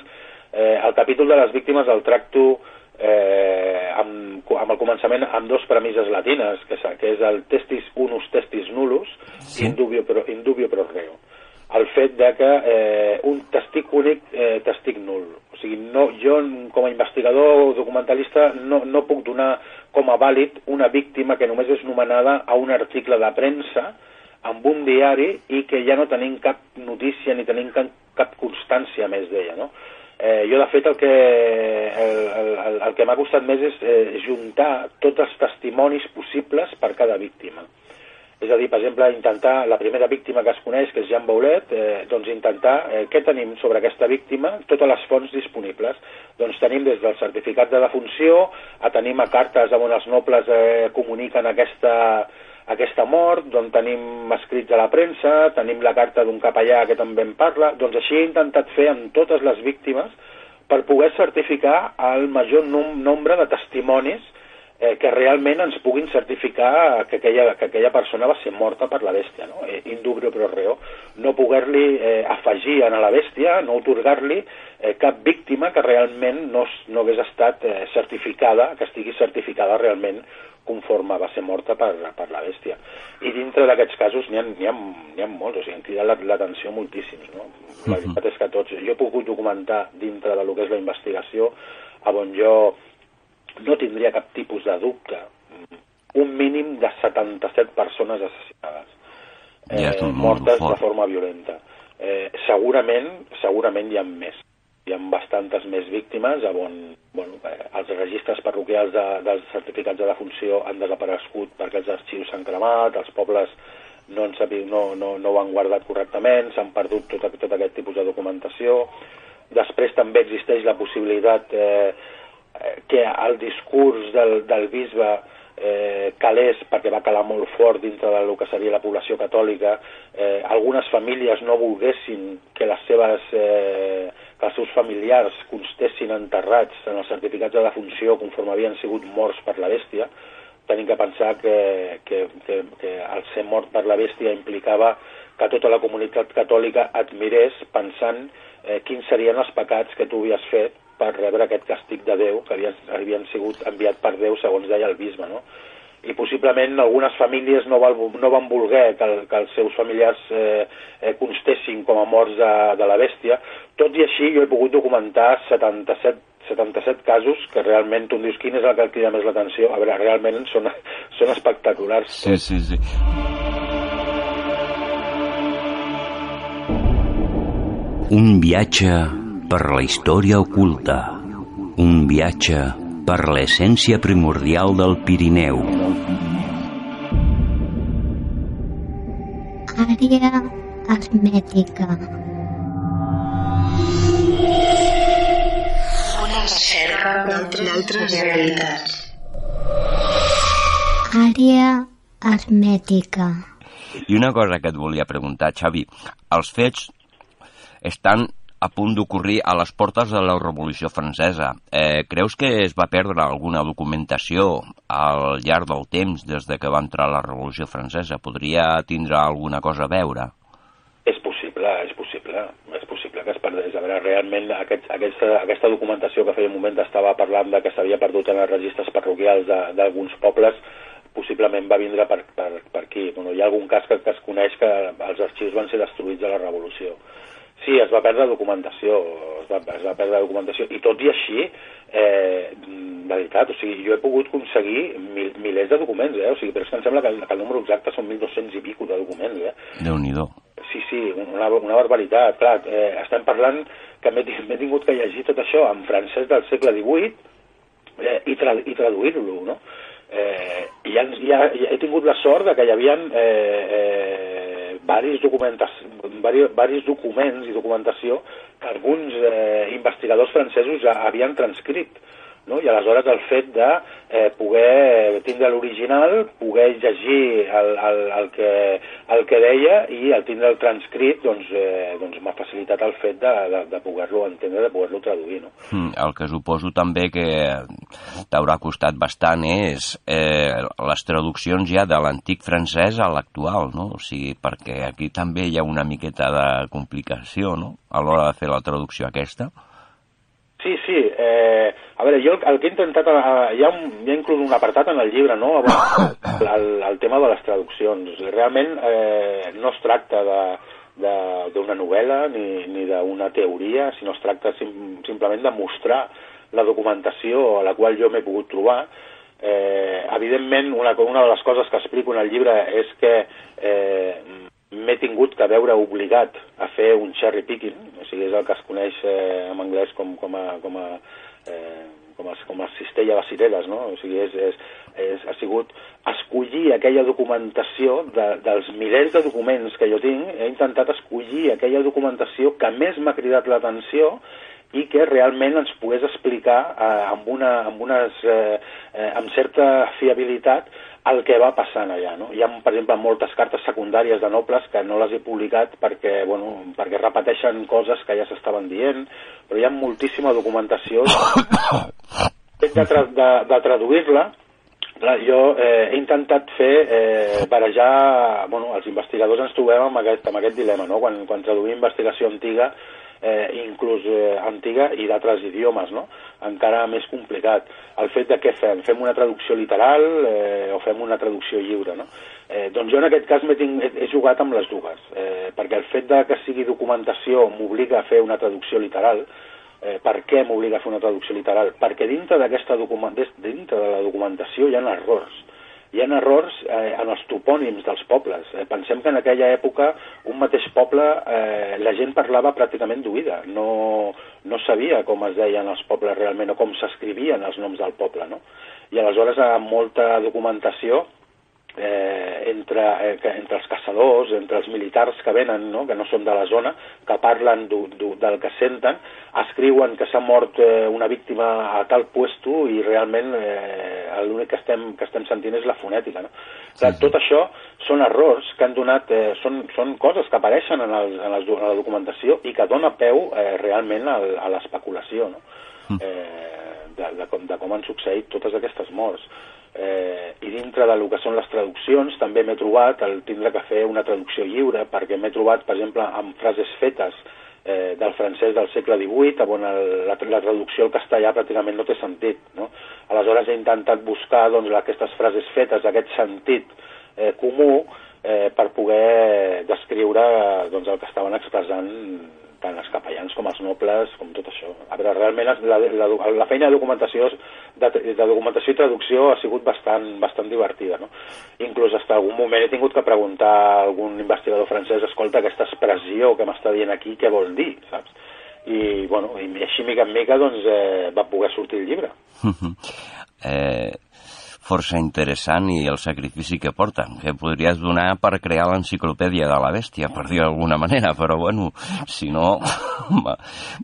eh, el capítol de les víctimes el tracto eh, amb, amb el començament amb dos premisses latines, que que és el testis unus testis nullus sí. indubio pro, indubio pro reo. El fet de que eh, un testic únic, eh, testic nul. O sigui, no, jo com a investigador documentalista no, no puc donar com a vàlid una víctima que només és nomenada a un article de premsa amb un diari i que ja no tenim cap notícia ni tenim cap, cap constància més d'ella, no? Eh, jo, de fet, el que, el, el, el que m'ha costat més és eh, juntar tots els testimonis possibles per cada víctima. És a dir, per exemple, intentar, la primera víctima que es coneix, que és Jean Baulet, eh, doncs intentar, eh, què tenim sobre aquesta víctima? Totes les fonts disponibles. Doncs tenim des del certificat de defunció, a tenim a cartes on els nobles eh, comuniquen aquesta, aquesta mort, d'on tenim escrits a la premsa, tenim la carta d'un capellà que també en parla, doncs així he intentat fer amb totes les víctimes per poder certificar el major nombre de testimonis eh, que realment ens puguin certificar que aquella, que aquella persona va ser morta per la bèstia, no? eh, indubrio pro reo. No poder-li eh, afegir a la bèstia, no otorgar-li eh, cap víctima que realment no, no hagués estat eh, certificada, que estigui certificada realment conforme va ser morta per, per la bèstia. I dintre d'aquests casos n'hi ha, ha, ha molts, o sigui, han cridat l'atenció moltíssims. No? La veritat és que tots... Jo he pogut documentar dintre de lo que és la investigació a on jo no tindria cap tipus de dubte un mínim de 77 persones assassinades Ja és eh, mortes fort. de forma violenta. Eh, segurament, segurament hi ha més. Hi ha bastantes més víctimes on bueno, eh, els registres parroquials de, dels certificats de defunció han desaparegut perquè els arxius s'han cremat, els pobles no, han sabut, no, no, no ho han guardat correctament, s'han perdut tot, tot aquest tipus de documentació. Després també existeix la possibilitat eh, que el discurs del, del bisbe eh, calés, perquè va calar molt fort dintre del que seria la població catòlica, eh, algunes famílies no volguessin que les seves eh, que els seus familiars constessin enterrats en els certificats de defunció conforme havien sigut morts per la bèstia, tenim que pensar que, que, que, que el ser mort per la bèstia implicava que tota la comunitat catòlica admirés pensant eh, quins serien els pecats que tu havies fet per rebre aquest càstig de Déu que havien, havien sigut enviat per Déu segons deia el bisbe, no? i possiblement algunes famílies no, val, no van voler que, el, que els seus familiars eh, eh, constessin com a morts de, de la bèstia. Tot i així jo he pogut documentar 77, 77 casos que realment tu em dius quin és el que crida més l'atenció. A veure, realment són, són espectaculars. Sí, sí, sí. Un viatge per la història oculta. Un viatge per l'essència primordial del Pirineu. Àrea hermètica. Una recerca d'altres realitats. Àrea hermètica. I una cosa que et volia preguntar, Xavi. Els fets estan a punt d'ocorrir a les portes de la Revolució Francesa. Eh, creus que es va perdre alguna documentació al llarg del temps des de que va entrar la Revolució Francesa? Podria tindre alguna cosa a veure? És possible, és possible, és possible que es perdés. A veure, realment aquest, aquesta, aquesta documentació que feia un moment estava parlant de que s'havia perdut en els registres parroquials d'alguns pobles, possiblement va vindre per, per, per aquí. Bueno, hi ha algun cas que, que es coneix que els arxius van ser destruïts a la Revolució. Sí, es va perdre documentació, es va, es va perdre documentació, i tot i així, eh, de veritat, o sigui, jo he pogut aconseguir mil, milers de documents, eh? o sigui, però és que em sembla que el, que el número exacte són 1.200 i pico de documents, eh? Déu-n'hi-do. Sí, sí, una, una barbaritat. Clar, eh, estem parlant que m'he tingut que llegir tot això en francès del segle XVIII eh, i, tra i traduir-lo, no? Eh, i ja, ja, ja he tingut la sort de que hi havia eh, eh, varis, varis, varis documents i documentació que alguns eh, investigadors francesos ja havien transcrit no? i aleshores el fet de eh, poder tindre l'original, poder llegir el, el, el, que, el que deia i el tindre el transcrit doncs, eh, doncs m'ha facilitat el fet de, de, de poder-lo entendre, de poder-lo traduir. No? Mm, El que suposo també que t'haurà costat bastant és eh, les traduccions ja de l'antic francès a l'actual, no? O sigui, perquè aquí també hi ha una miqueta de complicació, no?, a l'hora de fer la traducció aquesta. Sí, sí. Eh, a veure, jo el, el que he intentat... Eh, hi, ha un, hi ha inclús un apartat en el llibre, no?, el, el tema de les traduccions. Realment eh, no es tracta de d'una novel·la ni, ni d'una teoria, sinó es tracta sim, simplement de mostrar la documentació a la qual jo m'he pogut trobar. Eh, evidentment, una, una de les coses que explico en el llibre és que eh, m'he tingut que veure obligat a fer un cherry picking, o sigui, és el que es coneix eh, en anglès com, com a, com a, eh, com a, com a cistella de cireres, no? O sigui, és, és, és, ha sigut escollir aquella documentació de, dels milers de documents que jo tinc, he intentat escollir aquella documentació que més m'ha cridat l'atenció i que realment ens pogués explicar eh, amb, una, amb, unes, eh, eh, amb certa fiabilitat el que va passant allà. No? Hi ha, per exemple, moltes cartes secundàries de nobles que no les he publicat perquè, bueno, perquè repeteixen coses que ja s'estaven dient, però hi ha moltíssima documentació de, de, tra de, de traduir-la Clar, jo eh, he intentat fer, eh, barejar... Bueno, els investigadors ens trobem amb aquest, amb aquest dilema, no? Quan, quan traduïm investigació antiga, eh, inclús eh, antiga i d'altres idiomes, no? encara més complicat. El fet de què fem? Fem una traducció literal eh, o fem una traducció lliure? No? Eh, doncs jo en aquest cas he, he, jugat amb les dues, eh, perquè el fet de que sigui documentació m'obliga a fer una traducció literal, Eh, per què m'obliga a fer una traducció literal? Perquè dintre dintre de la documentació hi ha errors. Hi ha errors eh, en els topònims dels pobles. Eh, pensem que en aquella època un mateix poble eh, la gent parlava pràcticament d'oïda. No, no sabia com es deien els pobles realment o com s'escrivien els noms del poble. No? I aleshores, amb molta documentació, eh, entre, eh, entre els caçadors, entre els militars que venen, no? que no són de la zona, que parlen du, du, del que senten, escriuen que s'ha mort eh, una víctima a tal puesto i realment eh, l'únic que estem, que estem sentint és la fonètica. No? Sí, sí. Tot això són errors que han donat, eh, són, són coses que apareixen en, el, en, les, en la documentació i que dona peu eh, realment a, a l'especulació no? Mm. eh, de, de, com, de com han succeït totes aquestes morts eh, i dintre del que són les traduccions també m'he trobat el tindre que fer una traducció lliure perquè m'he trobat, per exemple, amb frases fetes eh, del francès del segle XVIII on el, la, la traducció al castellà pràcticament no té sentit. No? Aleshores he intentat buscar doncs, aquestes frases fetes, aquest sentit eh, comú eh, per poder descriure doncs, el que estaven expressant tant els capellans com els nobles, com tot això. A veure, realment la, la, la feina de documentació, de, de documentació i traducció ha sigut bastant, bastant divertida, no? Inclús fins algun moment he tingut que preguntar a algun investigador francès, escolta, aquesta expressió que m'està dient aquí, què vol dir, saps? I, bueno, i així mica en mica, doncs, eh, va poder sortir el llibre. eh, força interessant i el sacrifici que porta, que podries donar per crear l'enciclopèdia de la bèstia, per dir d'alguna manera, però bueno, si no,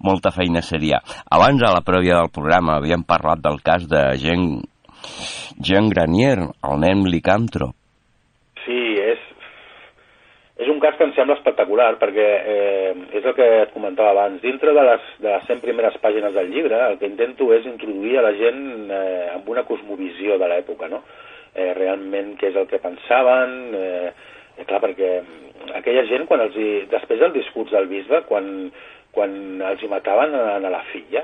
molta feina seria. Abans, a la prèvia del programa, havíem parlat del cas de Jean, Jean Granier, el nen licàntrop, és un cas que em sembla espectacular perquè eh, és el que et comentava abans. Dintre de les, de les 100 primeres pàgines del llibre el que intento és introduir a la gent eh, amb una cosmovisió de l'època, no? Eh, realment què és el que pensaven... Eh, clar, perquè aquella gent, quan els hi, després del discurs del bisbe, quan, quan els hi mataven a, a la filla,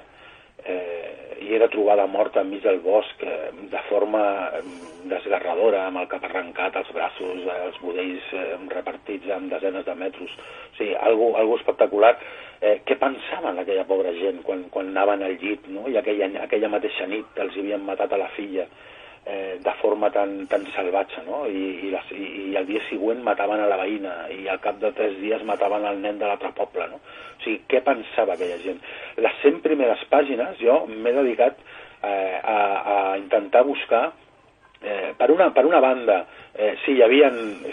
eh, i era trobada morta enmig del bosc eh, de forma desgarradora, amb el cap arrencat, els braços, eh, els budells eh, repartits en desenes de metres. O sigui, algo, algo espectacular. Eh, què pensaven aquella pobra gent quan, quan anaven al llit, no? i aquella, aquella mateixa nit els havien matat a la filla? Eh, de forma tan, tan salvatge, no? I, i, les, i, I el dia següent mataven a la veïna i al cap de tres dies mataven el nen de l'altre poble, no? O sigui, què pensava aquella gent? Les 100 primeres pàgines jo m'he dedicat eh, a, a intentar buscar Eh, per, una, per una banda, eh, si, hi havia,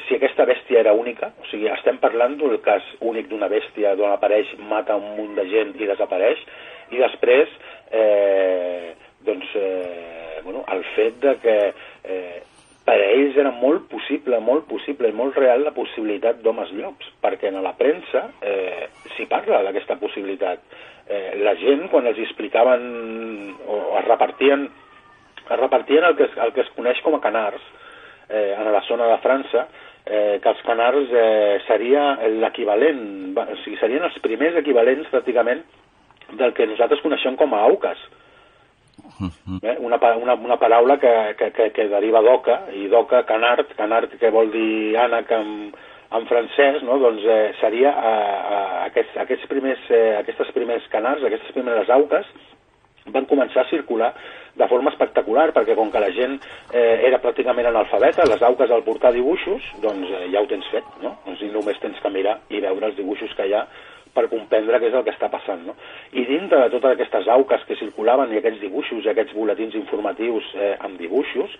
si aquesta bèstia era única, o sigui, estem parlant d'un cas únic d'una bèstia d'on apareix, mata un munt de gent i desapareix, i després, eh, doncs, eh, bueno, el fet de que eh, per a ells era molt possible, molt possible i molt real la possibilitat d'homes llops, perquè en la premsa eh, s'hi parla d'aquesta possibilitat. Eh, la gent, quan els explicaven o es repartien, es repartien el que es, el que es coneix com a canars eh, en la zona de França, eh, que els canars eh, seria l'equivalent, o sigui, serien els primers equivalents pràcticament del que nosaltres coneixem com a auques, Eh? Una, una, una paraula que, que, que, que deriva d'oca, i d'oca, canard, canard que vol dir ànec en, en francès, no? doncs eh, seria eh, eh, aquests, aquests primers, eh, aquestes primers canards, aquestes primeres auques, van començar a circular de forma espectacular, perquè com que la gent eh, era pràcticament analfabeta, les auques al portar dibuixos, doncs eh, ja ho tens fet, no? Doncs només tens que mirar i veure els dibuixos que hi ha per comprendre què és el que està passant. No? I dintre de totes aquestes auques que circulaven i aquests dibuixos i aquests boletins informatius eh, amb dibuixos,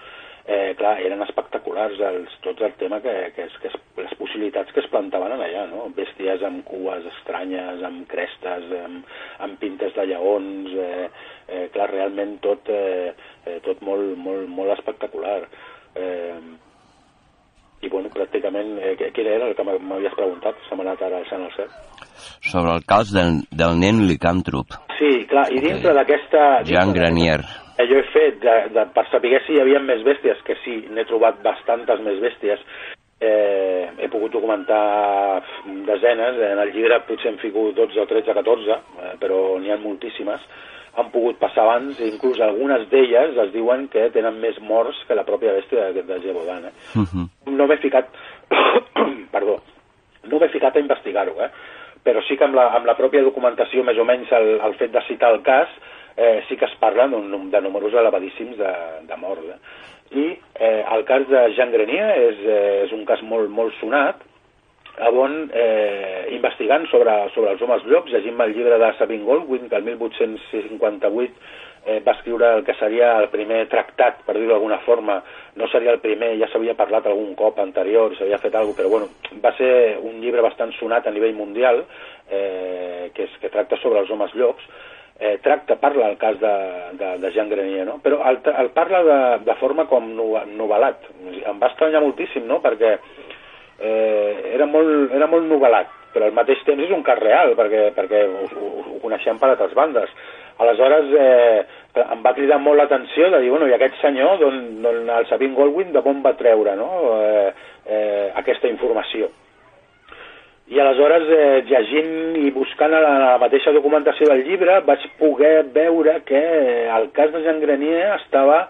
eh, clar, eren espectaculars els, tot el tema que, que, es, que es, es possibilitats que es plantaven en allà, no? Bèsties amb cues estranyes, amb crestes, amb, amb pintes de lleons, eh, eh, clar, realment tot, eh, eh, tot molt, molt, molt espectacular. Eh, i bueno, pràcticament, eh, què era el que m'havies preguntat? Se m'ha anat ara deixant el cert. Sobre el cas del, del nen licàntrop. Sí, clar, i dintre okay. d'aquesta... Jean Granier. Eh, jo he fet, de, de, per saber si hi havia més bèsties, que sí, n'he trobat bastantes més bèsties, eh, he pogut documentar desenes, en el llibre potser hem ficat 12 o 13 o 14, eh, però n'hi ha moltíssimes, han pogut passar abans, i inclús algunes d'elles es diuen que tenen més morts que la pròpia bèstia de, de Gebodan. Eh? Uh -huh. No m'he ficat... perdó. No m'he ficat a investigar-ho, eh? però sí que amb la, amb la pròpia documentació, més o menys el, el fet de citar el cas, eh, sí que es parla de números elevadíssims de, de morts. Eh? I eh, el cas de Jean Grenier és, eh, és un cas molt, molt sonat, on eh, investigant sobre, sobre els homes llops, llegint el llibre de Sabine Goldwyn, que el 1858 eh, va escriure el que seria el primer tractat, per dir-ho d'alguna forma, no seria el primer, ja s'havia parlat algun cop anterior, s'havia fet alguna cosa, però bueno, va ser un llibre bastant sonat a nivell mundial, eh, que, és, que tracta sobre els homes llops, eh, tracta, parla el cas de, de, de Jean Grenier, no? però el, el parla de, de forma com novel·lat. Em va estranyar moltíssim, no?, perquè eh, era, molt, era molt novel·lat, però al mateix temps és un cas real, perquè, perquè ho, ho, ho coneixem per altres bandes. Aleshores, eh, em va cridar molt l'atenció de dir, bueno, i aquest senyor, d'on el Sabine Goldwyn, de on va treure no? eh, eh, aquesta informació? I aleshores, eh, llegint i buscant a la, la mateixa documentació del llibre, vaig poder veure que el cas de Jean Grenier estava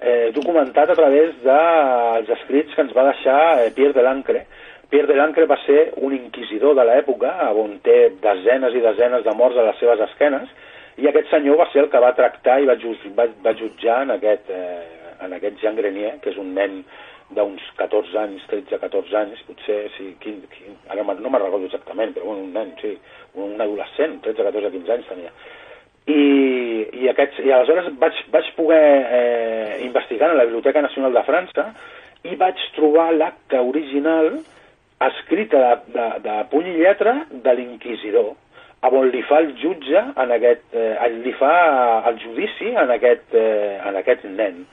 eh, documentat a través dels de, escrits que ens va deixar eh, Pierre de l'Ancre. Pierre de l'Ancre va ser un inquisidor de l'època, on té desenes i desenes de morts a les seves esquenes, i aquest senyor va ser el que va tractar i va, just, va, va jutjar en aquest, eh, en aquest Jean Grenier, que és un nen d'uns 14 anys, 13-14 anys, potser, sí, 15, 15, ara no me'n recordo exactament, però bueno, un nen, sí, un adolescent, 13, 14, 15 anys tenia. I, i, aquests, i aleshores vaig, vaig poder eh, investigar en la Biblioteca Nacional de França i vaig trobar l'acte original escrita de, de, de puny i lletra de l'inquisidor, on li fa el jutge en aquest, eh, li fa el judici en aquest, eh, en aquest nen.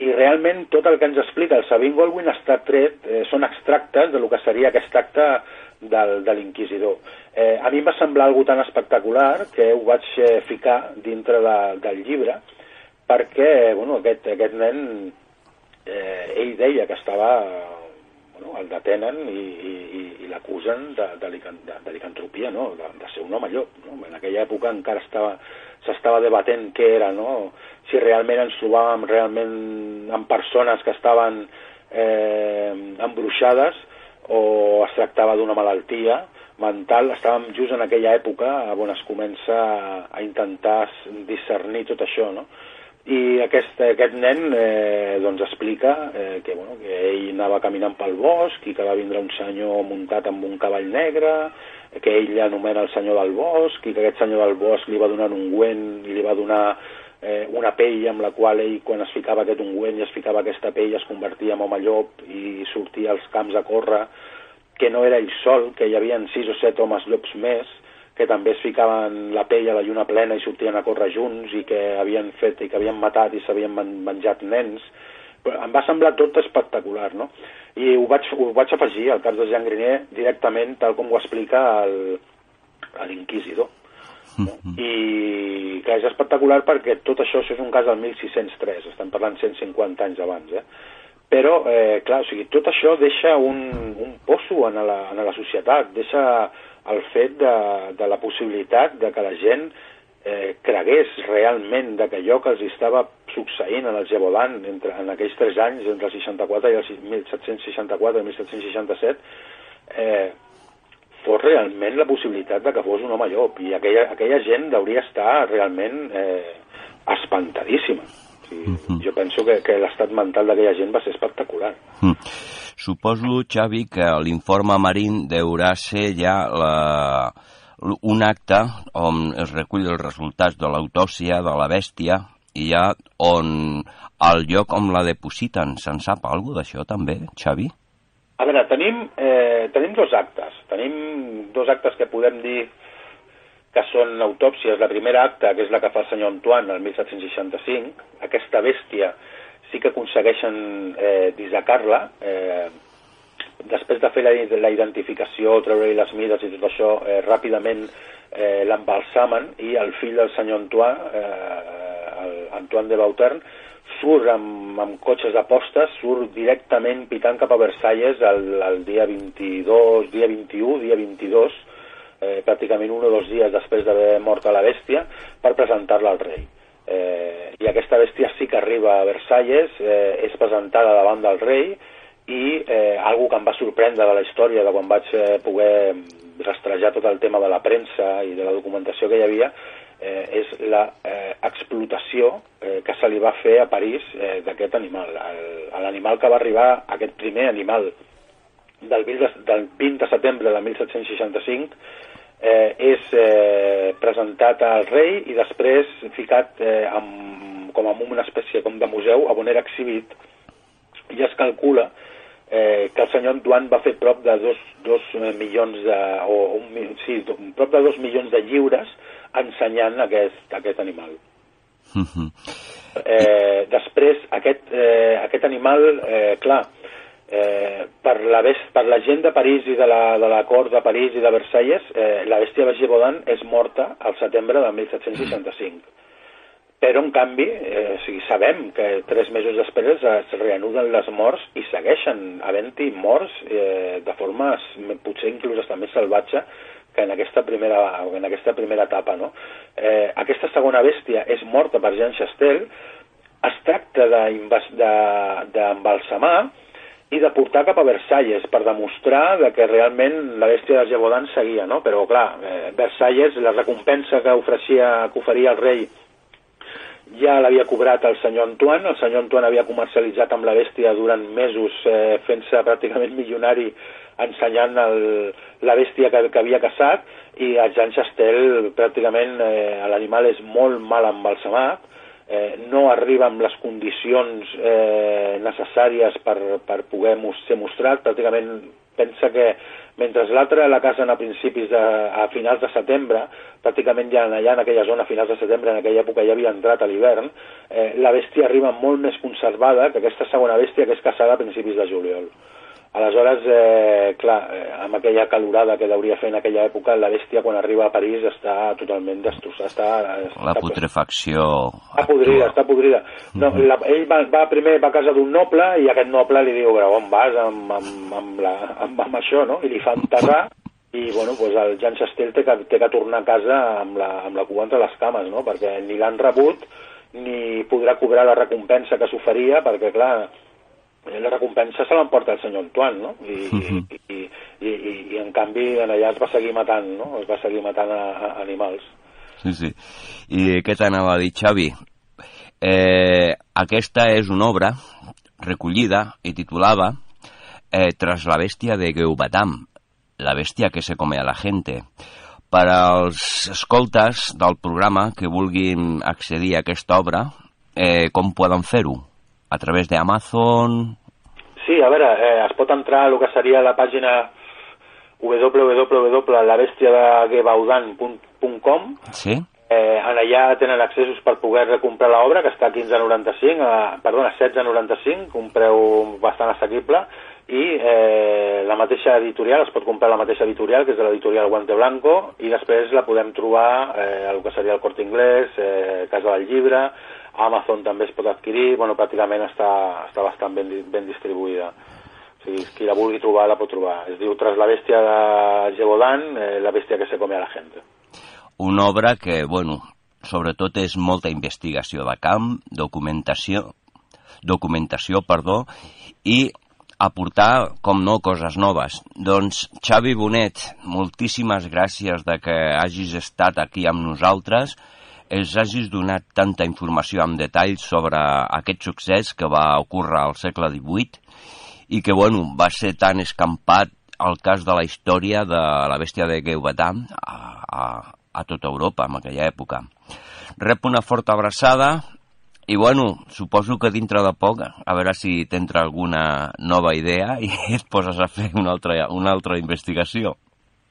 I realment tot el que ens explica el Sabine Goldwyn està tret, eh, són extractes de lo que seria aquest acte del, de l'inquisidor. Eh, a mi em va semblar algo tan espectacular que ho vaig eh, ficar dintre de, del llibre perquè bueno, aquest, aquest nen eh, ell deia que estava bueno, el detenen i, i, i l'acusen de, de, de, de licantropia, no? de, de ser un home llop. No? En aquella època encara estava s'estava debatent què era, no? si realment ens trobàvem realment amb persones que estaven eh, embruixades o es tractava d'una malaltia mental. Estàvem just en aquella època on es comença a intentar discernir tot això, no? I aquest, aquest nen eh, doncs explica eh, que, bueno, que ell anava caminant pel bosc i que va vindre un senyor muntat amb un cavall negre, que ell anomena el senyor del bosc i que aquest senyor del bosc li va donar un ungüent i li va donar eh, una pell amb la qual ell, quan es ficava aquest ungüent i es ficava aquesta pell, es convertia en home llop i sortia als camps a córrer, que no era ell sol, que hi havia sis o set homes llops més, que també es ficaven la pell a la lluna plena i sortien a córrer junts i que havien fet i que havien matat i s'havien menjat nens. Em va semblar tot espectacular, no? I ho vaig, ho vaig afegir al cas de Jean Grenier directament tal com ho explica l'inquisidor. Mm-hmm. I clar, és espectacular perquè tot això, això és un cas del 1603, estem parlant 150 anys abans, eh? Però, eh, clar, o sigui, tot això deixa un, un poço en la, en la societat, deixa el fet de, de la possibilitat de que la gent eh, cregués realment de que allò que els estava succeint en el Gebodan entre, en aquells tres anys, entre el 64 i el 1764 i 1767, eh, fos realment la possibilitat de que fos un home llop i aquella, aquella gent hauria estar realment eh, espantadíssima. O sigui, mm -hmm. Jo penso que, que l'estat mental d'aquella gent va ser espectacular. Mm. Suposo, Xavi, que l'informe marín deurà ser ja la, un acte on es recull els resultats de l'autòpsia de la bèstia i ja on el lloc on la depositen. Se'n sap alguna d'això també, Xavi? A veure, tenim, eh, tenim dos actes. Tenim dos actes que podem dir que són autòpsies. La primera acta, que és la que fa el senyor Antoine el 1765, aquesta bèstia sí que aconsegueixen eh, dissecar-la, eh, després de fer la, la identificació, treure-li les mides i tot això, eh, ràpidament eh, l'embalsamen i el fill del senyor Antoine, eh, el Antoine de Bautern, surt amb, amb cotxes d'apostes, surt directament pitant cap a Versalles el, el dia 22, dia 21, dia 22, eh, pràcticament un o dos dies després d'haver mort a la bèstia, per presentar-la al rei. Eh, I aquesta bèstia sí que arriba a Versalles, eh, és presentada davant del rei, i eh, algo que em va sorprendre de la història de quan vaig eh, poder rastrejar tot el tema de la premsa i de la documentació que hi havia, eh, és la eh, eh, que se li va fer a París eh, d'aquest animal. L'animal que va arribar, aquest primer animal del 20 de, del 20 de setembre de 1765, eh, és eh, presentat al rei i després ficat eh, amb, com amb una espècie com de museu on era exhibit i es calcula eh, que el senyor Antoine va fer prop de dos, dos milions de, o un, sí, prop de dos milions de lliures ensenyant aquest, aquest animal. Uh -huh. eh, després, aquest, eh, aquest animal, eh, clar, eh, per, la per la gent de París i de la, de la cort de París i de Versalles, eh, la bèstia de Gévaudan és morta al setembre de 1765. Però, en canvi, eh, o sigui, sabem que tres mesos després es reanuden les morts i segueixen havent-hi morts eh, de forma potser inclús està més salvatge que en aquesta primera, en aquesta primera etapa. No? Eh, aquesta segona bèstia és morta per Jean Chastel, es tracta d'embalsamar de, i de portar cap a Versalles per demostrar de que realment la bèstia de Gévaudan seguia, no? Però, clar, eh, Versalles, la recompensa que, oferia, que oferia el rei ja l'havia cobrat el senyor Antoine, el senyor Antoine havia comercialitzat amb la bèstia durant mesos eh, fent-se pràcticament milionari ensenyant el, la bèstia que, que havia caçat i a Jean Chastel pràcticament eh, l'animal és molt mal embalsamat, eh, no arriba amb les condicions eh, necessàries per, per poder ser mostrat, pràcticament pensa que mentre l'altre la casen a principis de, a finals de setembre, pràcticament ja allà en aquella zona, a finals de setembre, en aquella època ja havia entrat a l'hivern, eh, la bèstia arriba molt més conservada que aquesta segona bèstia que és caçada a principis de juliol. Aleshores, eh, clar, eh, amb aquella calorada que hauria fer en aquella època, la bèstia quan arriba a París està totalment destrossada. Està, està, la putrefacció... Està podrida, està podrida. No, la, ell va, va primer va a casa d'un noble i aquest noble li diu, però on vas amb, amb, amb, la, amb, amb això, no? I li fa enterrar i bueno, pues el Jan Chastel té que, té que tornar a casa amb la, amb la cua entre les cames, no? perquè ni l'han rebut ni podrà cobrar la recompensa que s'oferia, perquè clar, la recompensa se l'emporta el senyor Antoine, no? I, uh -huh. i, i, i, i, i en canvi en allà es va seguir matant, no? Es va seguir matant a, a animals. Sí, sí. I què t'anava a dir, Xavi? Eh, aquesta és una obra recollida i titulava eh, Tras la bèstia de Geubatam, la bèstia que se come a la gente. Per als escoltes del programa que vulguin accedir a aquesta obra, eh, com poden fer-ho? A través de Amazon... Sí, a veure, eh, es pot entrar a el que seria la pàgina www.labestiadegebaudan.com Sí. Eh, en allà tenen accessos per poder recomprar l'obra, que està a 15,95, a, perdona, 16,95, un preu bastant assequible, i eh, la mateixa editorial, es pot comprar la mateixa editorial, que és de l'editorial Guante Blanco, i després la podem trobar eh, el que seria el Corte Inglés, eh, Casa del Llibre, Amazon també es pot adquirir, bueno, pràcticament està, està bastant ben, ben distribuïda. O sigui, qui la vulgui trobar la pot trobar. Es diu Tras la bèstia de Gévaudan, eh, la bèstia que se come a la gent. Una obra que, bueno, sobretot és molta investigació de camp, documentació, documentació, perdó, i aportar, com no, coses noves. Doncs, Xavi Bonet, moltíssimes gràcies de que hagis estat aquí amb nosaltres, els hagis donat tanta informació amb detall sobre aquest succés que va ocórrer al segle XVIII i que, bueno, va ser tan escampat el cas de la història de la bèstia de Geubatà a, a, a tota Europa en aquella època. Rep una forta abraçada I bueno, suposo que dintre de poc, a veure si t'entra alguna nova idea i et poses a fer una altra, una altra investigació.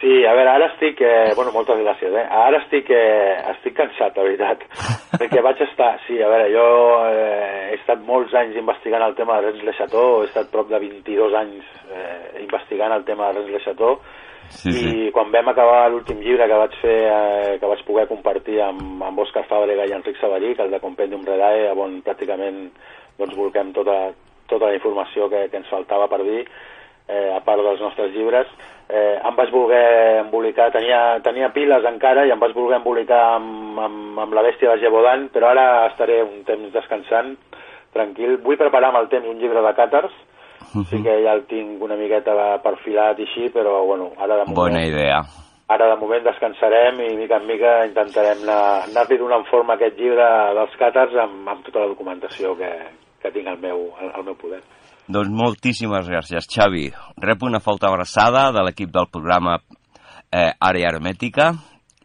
Sí, a veure, ara estic... Eh, bueno, moltes gràcies, eh? Ara estic, eh, estic cansat, la veritat. perquè vaig estar... Sí, a veure, jo eh, he estat molts anys investigant el tema de Rennes Le Chateau, he estat prop de 22 anys eh, investigant el tema de Rennes Le Chateau, Sí, i sí. quan vam acabar l'últim llibre que vaig fer, eh, que vaig poder compartir amb, amb Òscar Fàbrega i Enric és el de Compendium Redae, on pràcticament doncs, volquem tota, tota la informació que, que ens faltava per dir, eh, a part dels nostres llibres, eh, em vaig voler embolicar, tenia, tenia piles encara i em vaig voler embolicar amb, amb, amb la bèstia de Gebodan, però ara estaré un temps descansant, tranquil. Vull preparar amb el temps un llibre de càtars, sí que ja el tinc una miqueta perfilat i així, però bueno, ara de moment... Bona idea. Ara de moment descansarem i mica en mica intentarem anar- anar-li donant forma a aquest llibre dels càtars amb, amb tota la documentació que, que tinc al meu, al, al meu poder. Doncs moltíssimes gràcies, Xavi. Rep una forta abraçada de l'equip del programa eh, Àrea Hermètica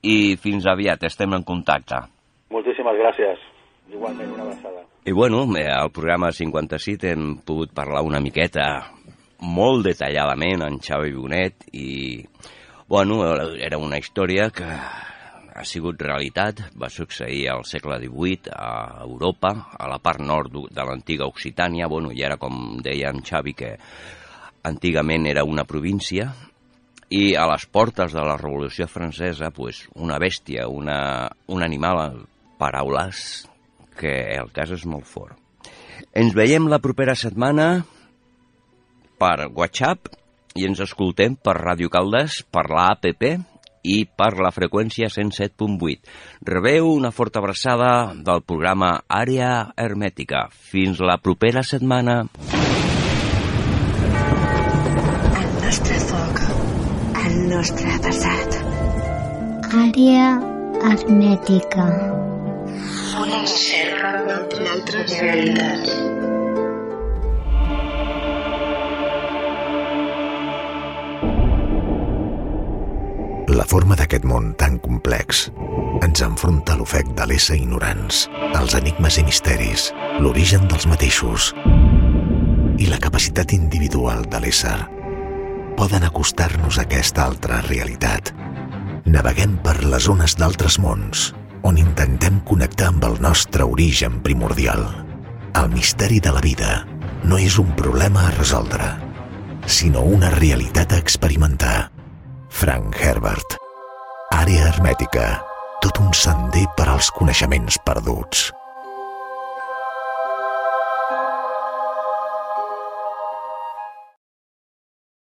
i fins aviat, estem en contacte. Moltíssimes gràcies. Igualment, una abraçada. I bueno, eh, al programa 57 hem pogut parlar una miqueta molt detalladament amb Xavi Bonet i, bueno, era una història que ha sigut realitat, va succeir al segle XVIII a Europa, a la part nord de l'antiga Occitània, bueno, i era com deia en Xavi que antigament era una província. I a les portes de la Revolució Francesa, pues, una bèstia, una, un animal, paraules, que el cas és molt fort. Ens veiem la propera setmana per WhatsApp i ens escoltem per Ràdio Caldes, per la APP i per la freqüència 107.8. Rebeu una forta abraçada del programa Àrea Hermètica. Fins la propera setmana. El nostre foc, el nostre passat. Àrea hermètica. Una recerca d'altres realitats. La forma d'aquest món tan complex ens enfronta a l'ofec de l'ésser ignorants, els enigmes i misteris, l'origen dels mateixos i la capacitat individual de l'ésser poden acostar-nos a aquesta altra realitat. Naveguem per les zones d'altres mons, on intentem connectar amb el nostre origen primordial. El misteri de la vida no és un problema a resoldre, sinó una realitat a experimentar. Frank Herbert. Àrea hermètica. Tot un sender per als coneixements perduts.